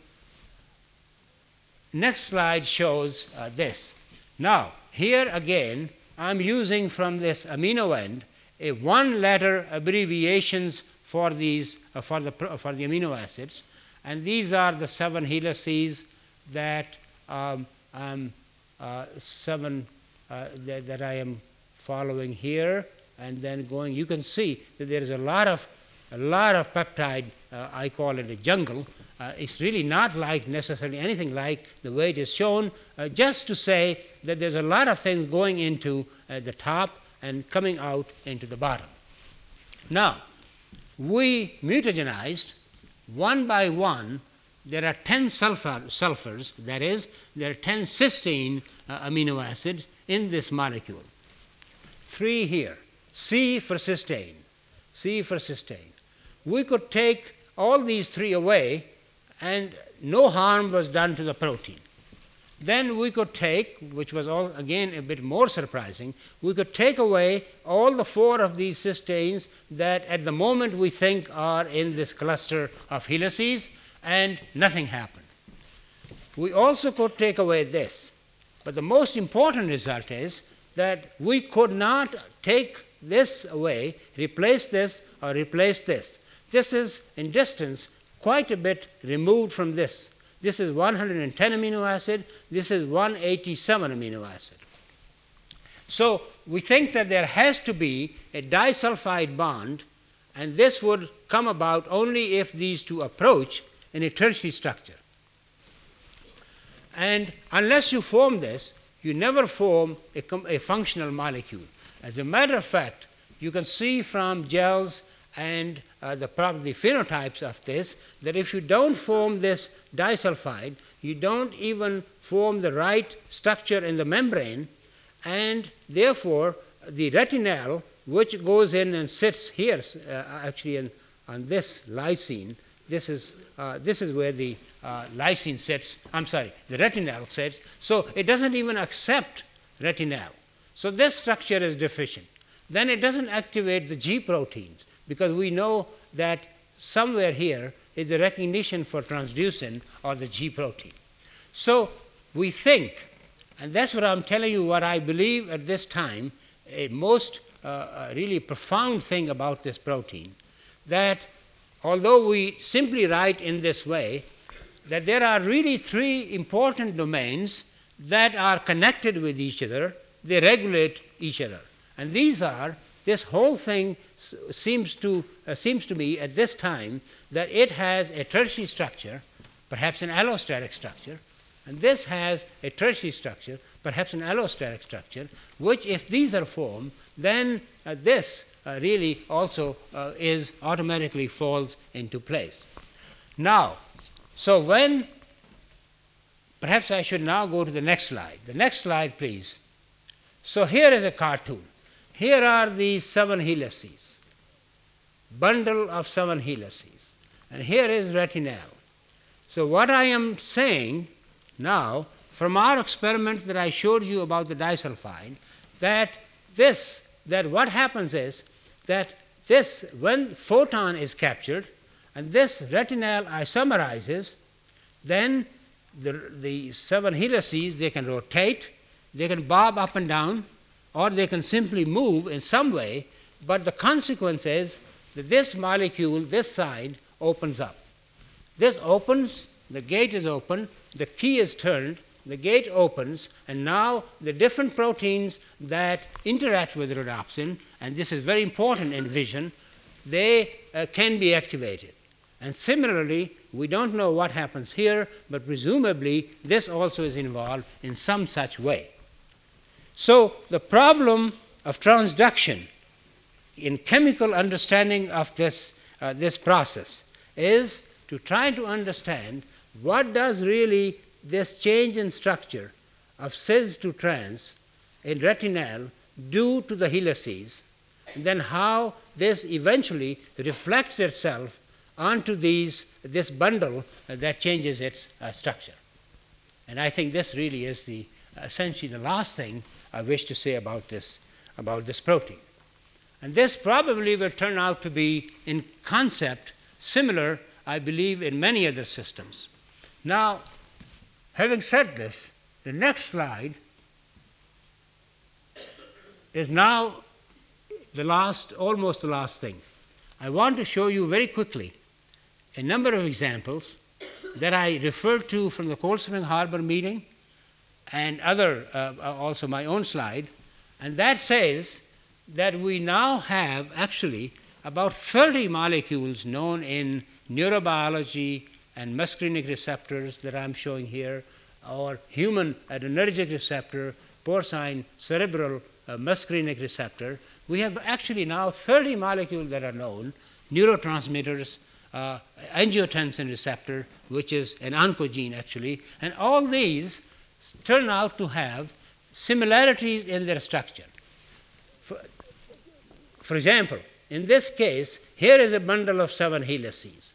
Next slide shows uh, this. Now, here again, I'm using from this amino end a one letter abbreviations for these uh, for the for the amino acids, and these are the seven helices that um, um, uh, seven uh, that, that I am following here, and then going. You can see that there is a lot of a lot of peptide. Uh, I call it a jungle uh, it's really not like necessarily anything like the way it is shown, uh, just to say that there's a lot of things going into uh, the top and coming out into the bottom. Now, we mutagenized one by one. There are 10 sulfur, sulfurs, that is, there are 10 cysteine uh, amino acids in this molecule. Three here C for cysteine. C for cysteine. We could take all these three away and no harm was done to the protein. Then we could take, which was all again a bit more surprising, we could take away all the four of these cysteines that at the moment we think are in this cluster of helices, and nothing happened. We also could take away this, but the most important result is that we could not take this away, replace this, or replace this. This is in distance quite a bit removed from this. This is 110 amino acid, this is 187 amino acid. So we think that there has to be a disulfide bond, and this would come about only if these two approach in a tertiary structure. And unless you form this, you never form a, a functional molecule. As a matter of fact, you can see from gels and uh, the, probably phenotypes of this that if you don't form this disulfide, you don't even form the right structure in the membrane, and therefore the retinal, which goes in and sits here, uh, actually in, on this lysine, this is, uh, this is where the uh, lysine sits, I'm sorry, the retinal sits, so it doesn't even accept retinal. So this structure is deficient. Then it doesn't activate the G proteins because we know that somewhere here is a recognition for transducin or the G protein. So we think, and that's what I'm telling you, what I believe at this time, a most uh, a really profound thing about this protein, that although we simply write in this way, that there are really three important domains that are connected with each other, they regulate each other. And these are this whole thing seems to, uh, seems to me at this time that it has a tertiary structure, perhaps an allostatic structure, and this has a tertiary structure, perhaps an allostatic structure, which if these are formed, then uh, this uh, really also uh, is automatically falls into place. Now, so when, perhaps I should now go to the next slide. The next slide, please. So here is a cartoon. Here are the seven helices, bundle of seven helices, and here is retinal. So, what I am saying now from our experiments that I showed you about the disulfide, that this, that what happens is that this, when photon is captured, and this retinal isomerizes, then the, the seven helices, they can rotate, they can bob up and down, or they can simply move in some way, but the consequence is that this molecule, this side, opens up. This opens, the gate is open, the key is turned, the gate opens, and now the different proteins that interact with rhodopsin, and this is very important in vision, they uh, can be activated. And similarly, we don't know what happens here, but presumably this also is involved in some such way. So, the problem of transduction in chemical understanding of this, uh, this process is to try to understand what does really this change in structure of cis to trans in retinal do to the helices, and then how this eventually reflects itself onto these, this bundle that changes its uh, structure. And I think this really is the essentially the last thing I wish to say about this, about this protein. And this probably will turn out to be, in concept, similar, I believe, in many other systems. Now, having said this, the next slide is now the last, almost the last thing. I want to show you very quickly a number of examples that I referred to from the Cold Spring Harbor meeting and other, uh, uh, also my own slide, and that says that we now have actually about 30 molecules known in neurobiology and muscarinic receptors that I'm showing here, or human adrenergic receptor, porcine cerebral uh, muscarinic receptor. We have actually now 30 molecules that are known, neurotransmitters, uh, angiotensin receptor, which is an oncogene actually, and all these turn out to have similarities in their structure. For, for example, in this case, here is a bundle of seven helices,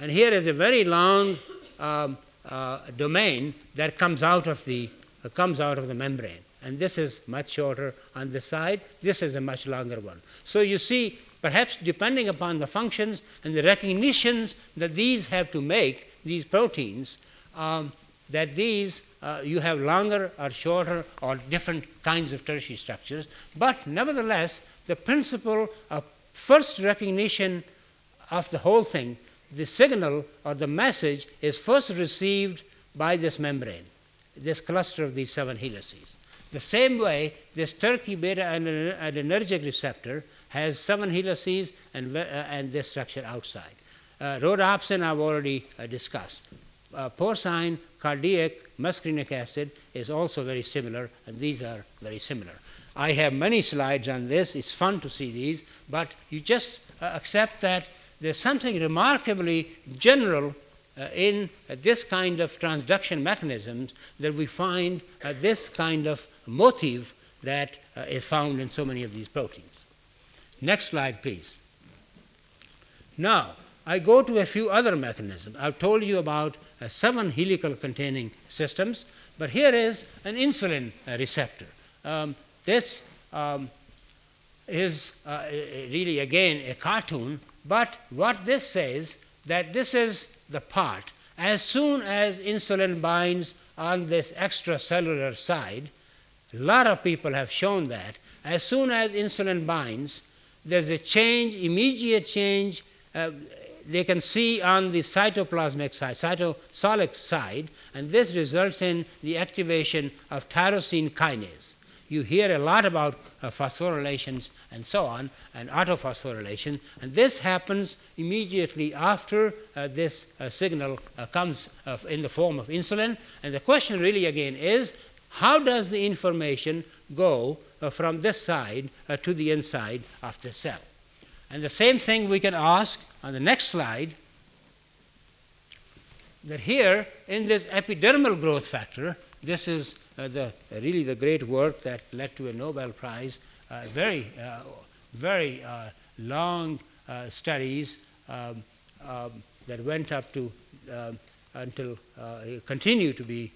and here is a very long um, uh, domain that comes out of the uh, comes out of the membrane, and this is much shorter on this side. This is a much longer one. So you see, perhaps depending upon the functions and the recognitions that these have to make, these proteins, um, that these uh, you have longer or shorter or different kinds of tertiary structures, but nevertheless, the principle of first recognition of the whole thing, the signal or the message is first received by this membrane, this cluster of these seven helices. The same way, this turkey beta adrenergic receptor has seven helices and, uh, and this structure outside. Uh, rhodopsin I've already uh, discussed. Uh, porcine cardiac muscarinic acid is also very similar, and these are very similar. I have many slides on this. It's fun to see these, but you just uh, accept that there's something remarkably general uh, in uh, this kind of transduction mechanisms that we find uh, this kind of motive that uh, is found in so many of these proteins. Next slide, please. Now, I go to a few other mechanisms. I've told you about uh, seven helical containing systems, but here is an insulin uh, receptor. Um, this um, is uh, really again a cartoon, but what this says that this is the part as soon as insulin binds on this extracellular side, a lot of people have shown that as soon as insulin binds, there's a change, immediate change. Uh, they can see on the cytoplasmic side, cytosolic side, and this results in the activation of tyrosine kinase. You hear a lot about uh, phosphorylations and so on, and autophosphorylation, and this happens immediately after uh, this uh, signal uh, comes uh, in the form of insulin. And the question really again is how does the information go uh, from this side to the inside of the cell? And the same thing we can ask on the next slide that here in this epidermal growth factor, this is uh, the, uh, really the great work that led to a Nobel Prize, uh, very, uh, very uh, long uh, studies um, um, that went up to um, until continue to be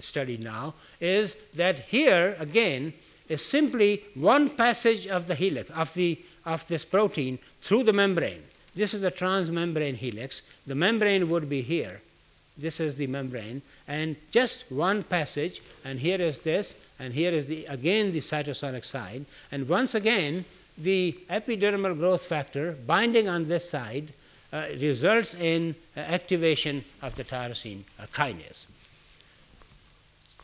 studied now, is that here again is simply one passage of the helix of the of this protein through the membrane. This is the transmembrane helix. The membrane would be here. This is the membrane, and just one passage, and here is this, and here is the again the cytosolic side, and once again the epidermal growth factor binding on this side uh, results in uh, activation of the tyrosine uh, kinase.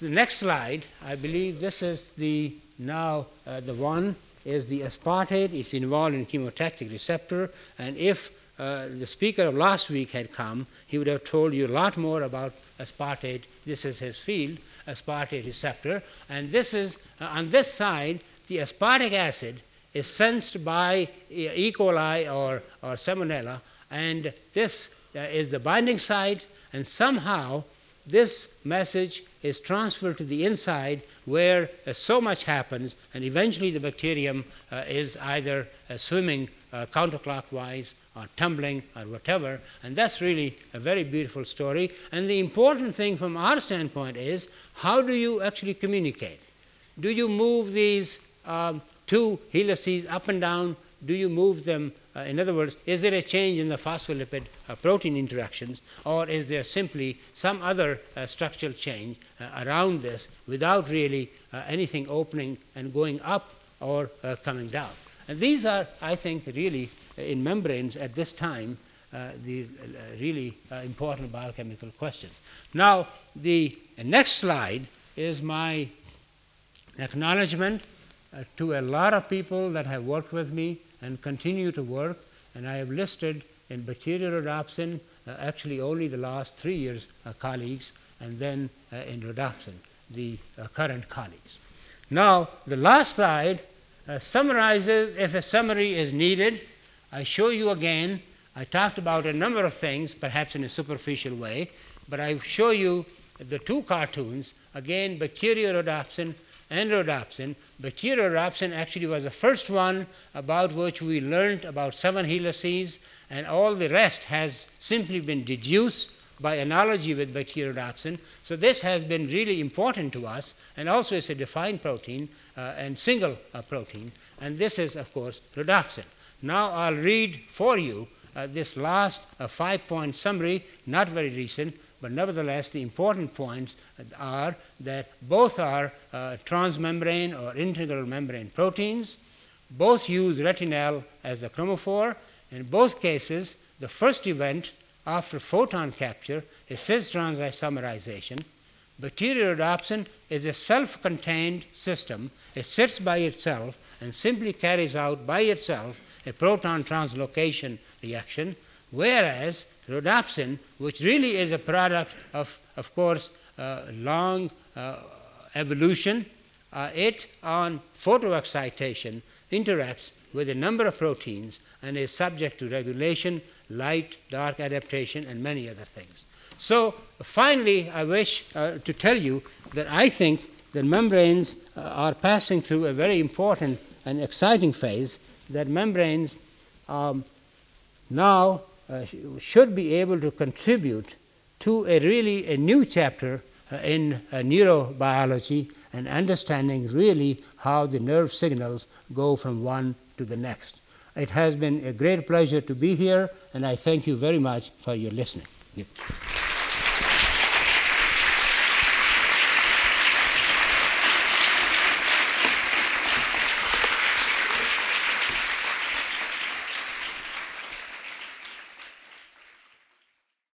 The next slide, I believe this is the now uh, the one is the aspartate. It's involved in chemotactic receptor, and if uh, the speaker of last week had come, he would have told you a lot more about aspartate. This is his field, aspartate receptor. And this is, uh, on this side, the aspartic acid is sensed by E. coli or, or Salmonella, and this uh, is the binding site, and somehow this message is transferred to the inside where uh, so much happens, and eventually the bacterium uh, is either uh, swimming uh, counterclockwise or tumbling or whatever, and that's really a very beautiful story. And the important thing from our standpoint is how do you actually communicate? Do you move these um, two helices up and down? Do you move them uh, in other words, is there a change in the phospholipid uh, protein interactions, or is there simply some other uh, structural change uh, around this without really uh, anything opening and going up or uh, coming down? And these are, I think, really in membranes at this time. the really important biochemical questions. Now, the next slide is my acknowledgement to a lot of people that have worked with me and continue to work. And I have listed in bacteriorhodopsin uh, actually only the last three years uh, colleagues, and then uh, in rhodopsin, the uh, current colleagues. Now, the last slide uh, summarizes if a summary is needed. I show you again. I talked about a number of things, perhaps in a superficial way, but I show you the two cartoons. Again, bacteriorhodopsin and rhodopsin. Bacteriorhodopsin actually was the first one about which we learned about seven helices, and all the rest has simply been deduced by analogy with bacteriorhodopsin. So this has been really important to us, and also it's a defined protein uh, and single uh, protein, and this is, of course, rhodopsin. Now I'll read for you uh, this last uh, five-point summary, not very recent, but nevertheless, the important points are that both are uh, transmembrane or integral membrane proteins. Both use retinal as the chromophore. In both cases, the first event after photon capture is cis transisomerization. Bacteriorhodopsin is a self contained system. It sits by itself and simply carries out by itself a proton translocation reaction, whereas rhodopsin, which really is a product of, of course, uh, long uh, evolution, uh, it on photoexcitation interacts with a number of proteins and is subject to regulation, light, dark adaptation, and many other things. So, finally, I wish uh, to tell you that I think that membranes uh, are passing through a very important and exciting phase, that membranes um, now uh, should be able to contribute to a really a new chapter uh, in uh, neurobiology and understanding really how the nerve signals go from one to the next. It has been a great pleasure to be here, and I thank you very much for your listening. Yeah.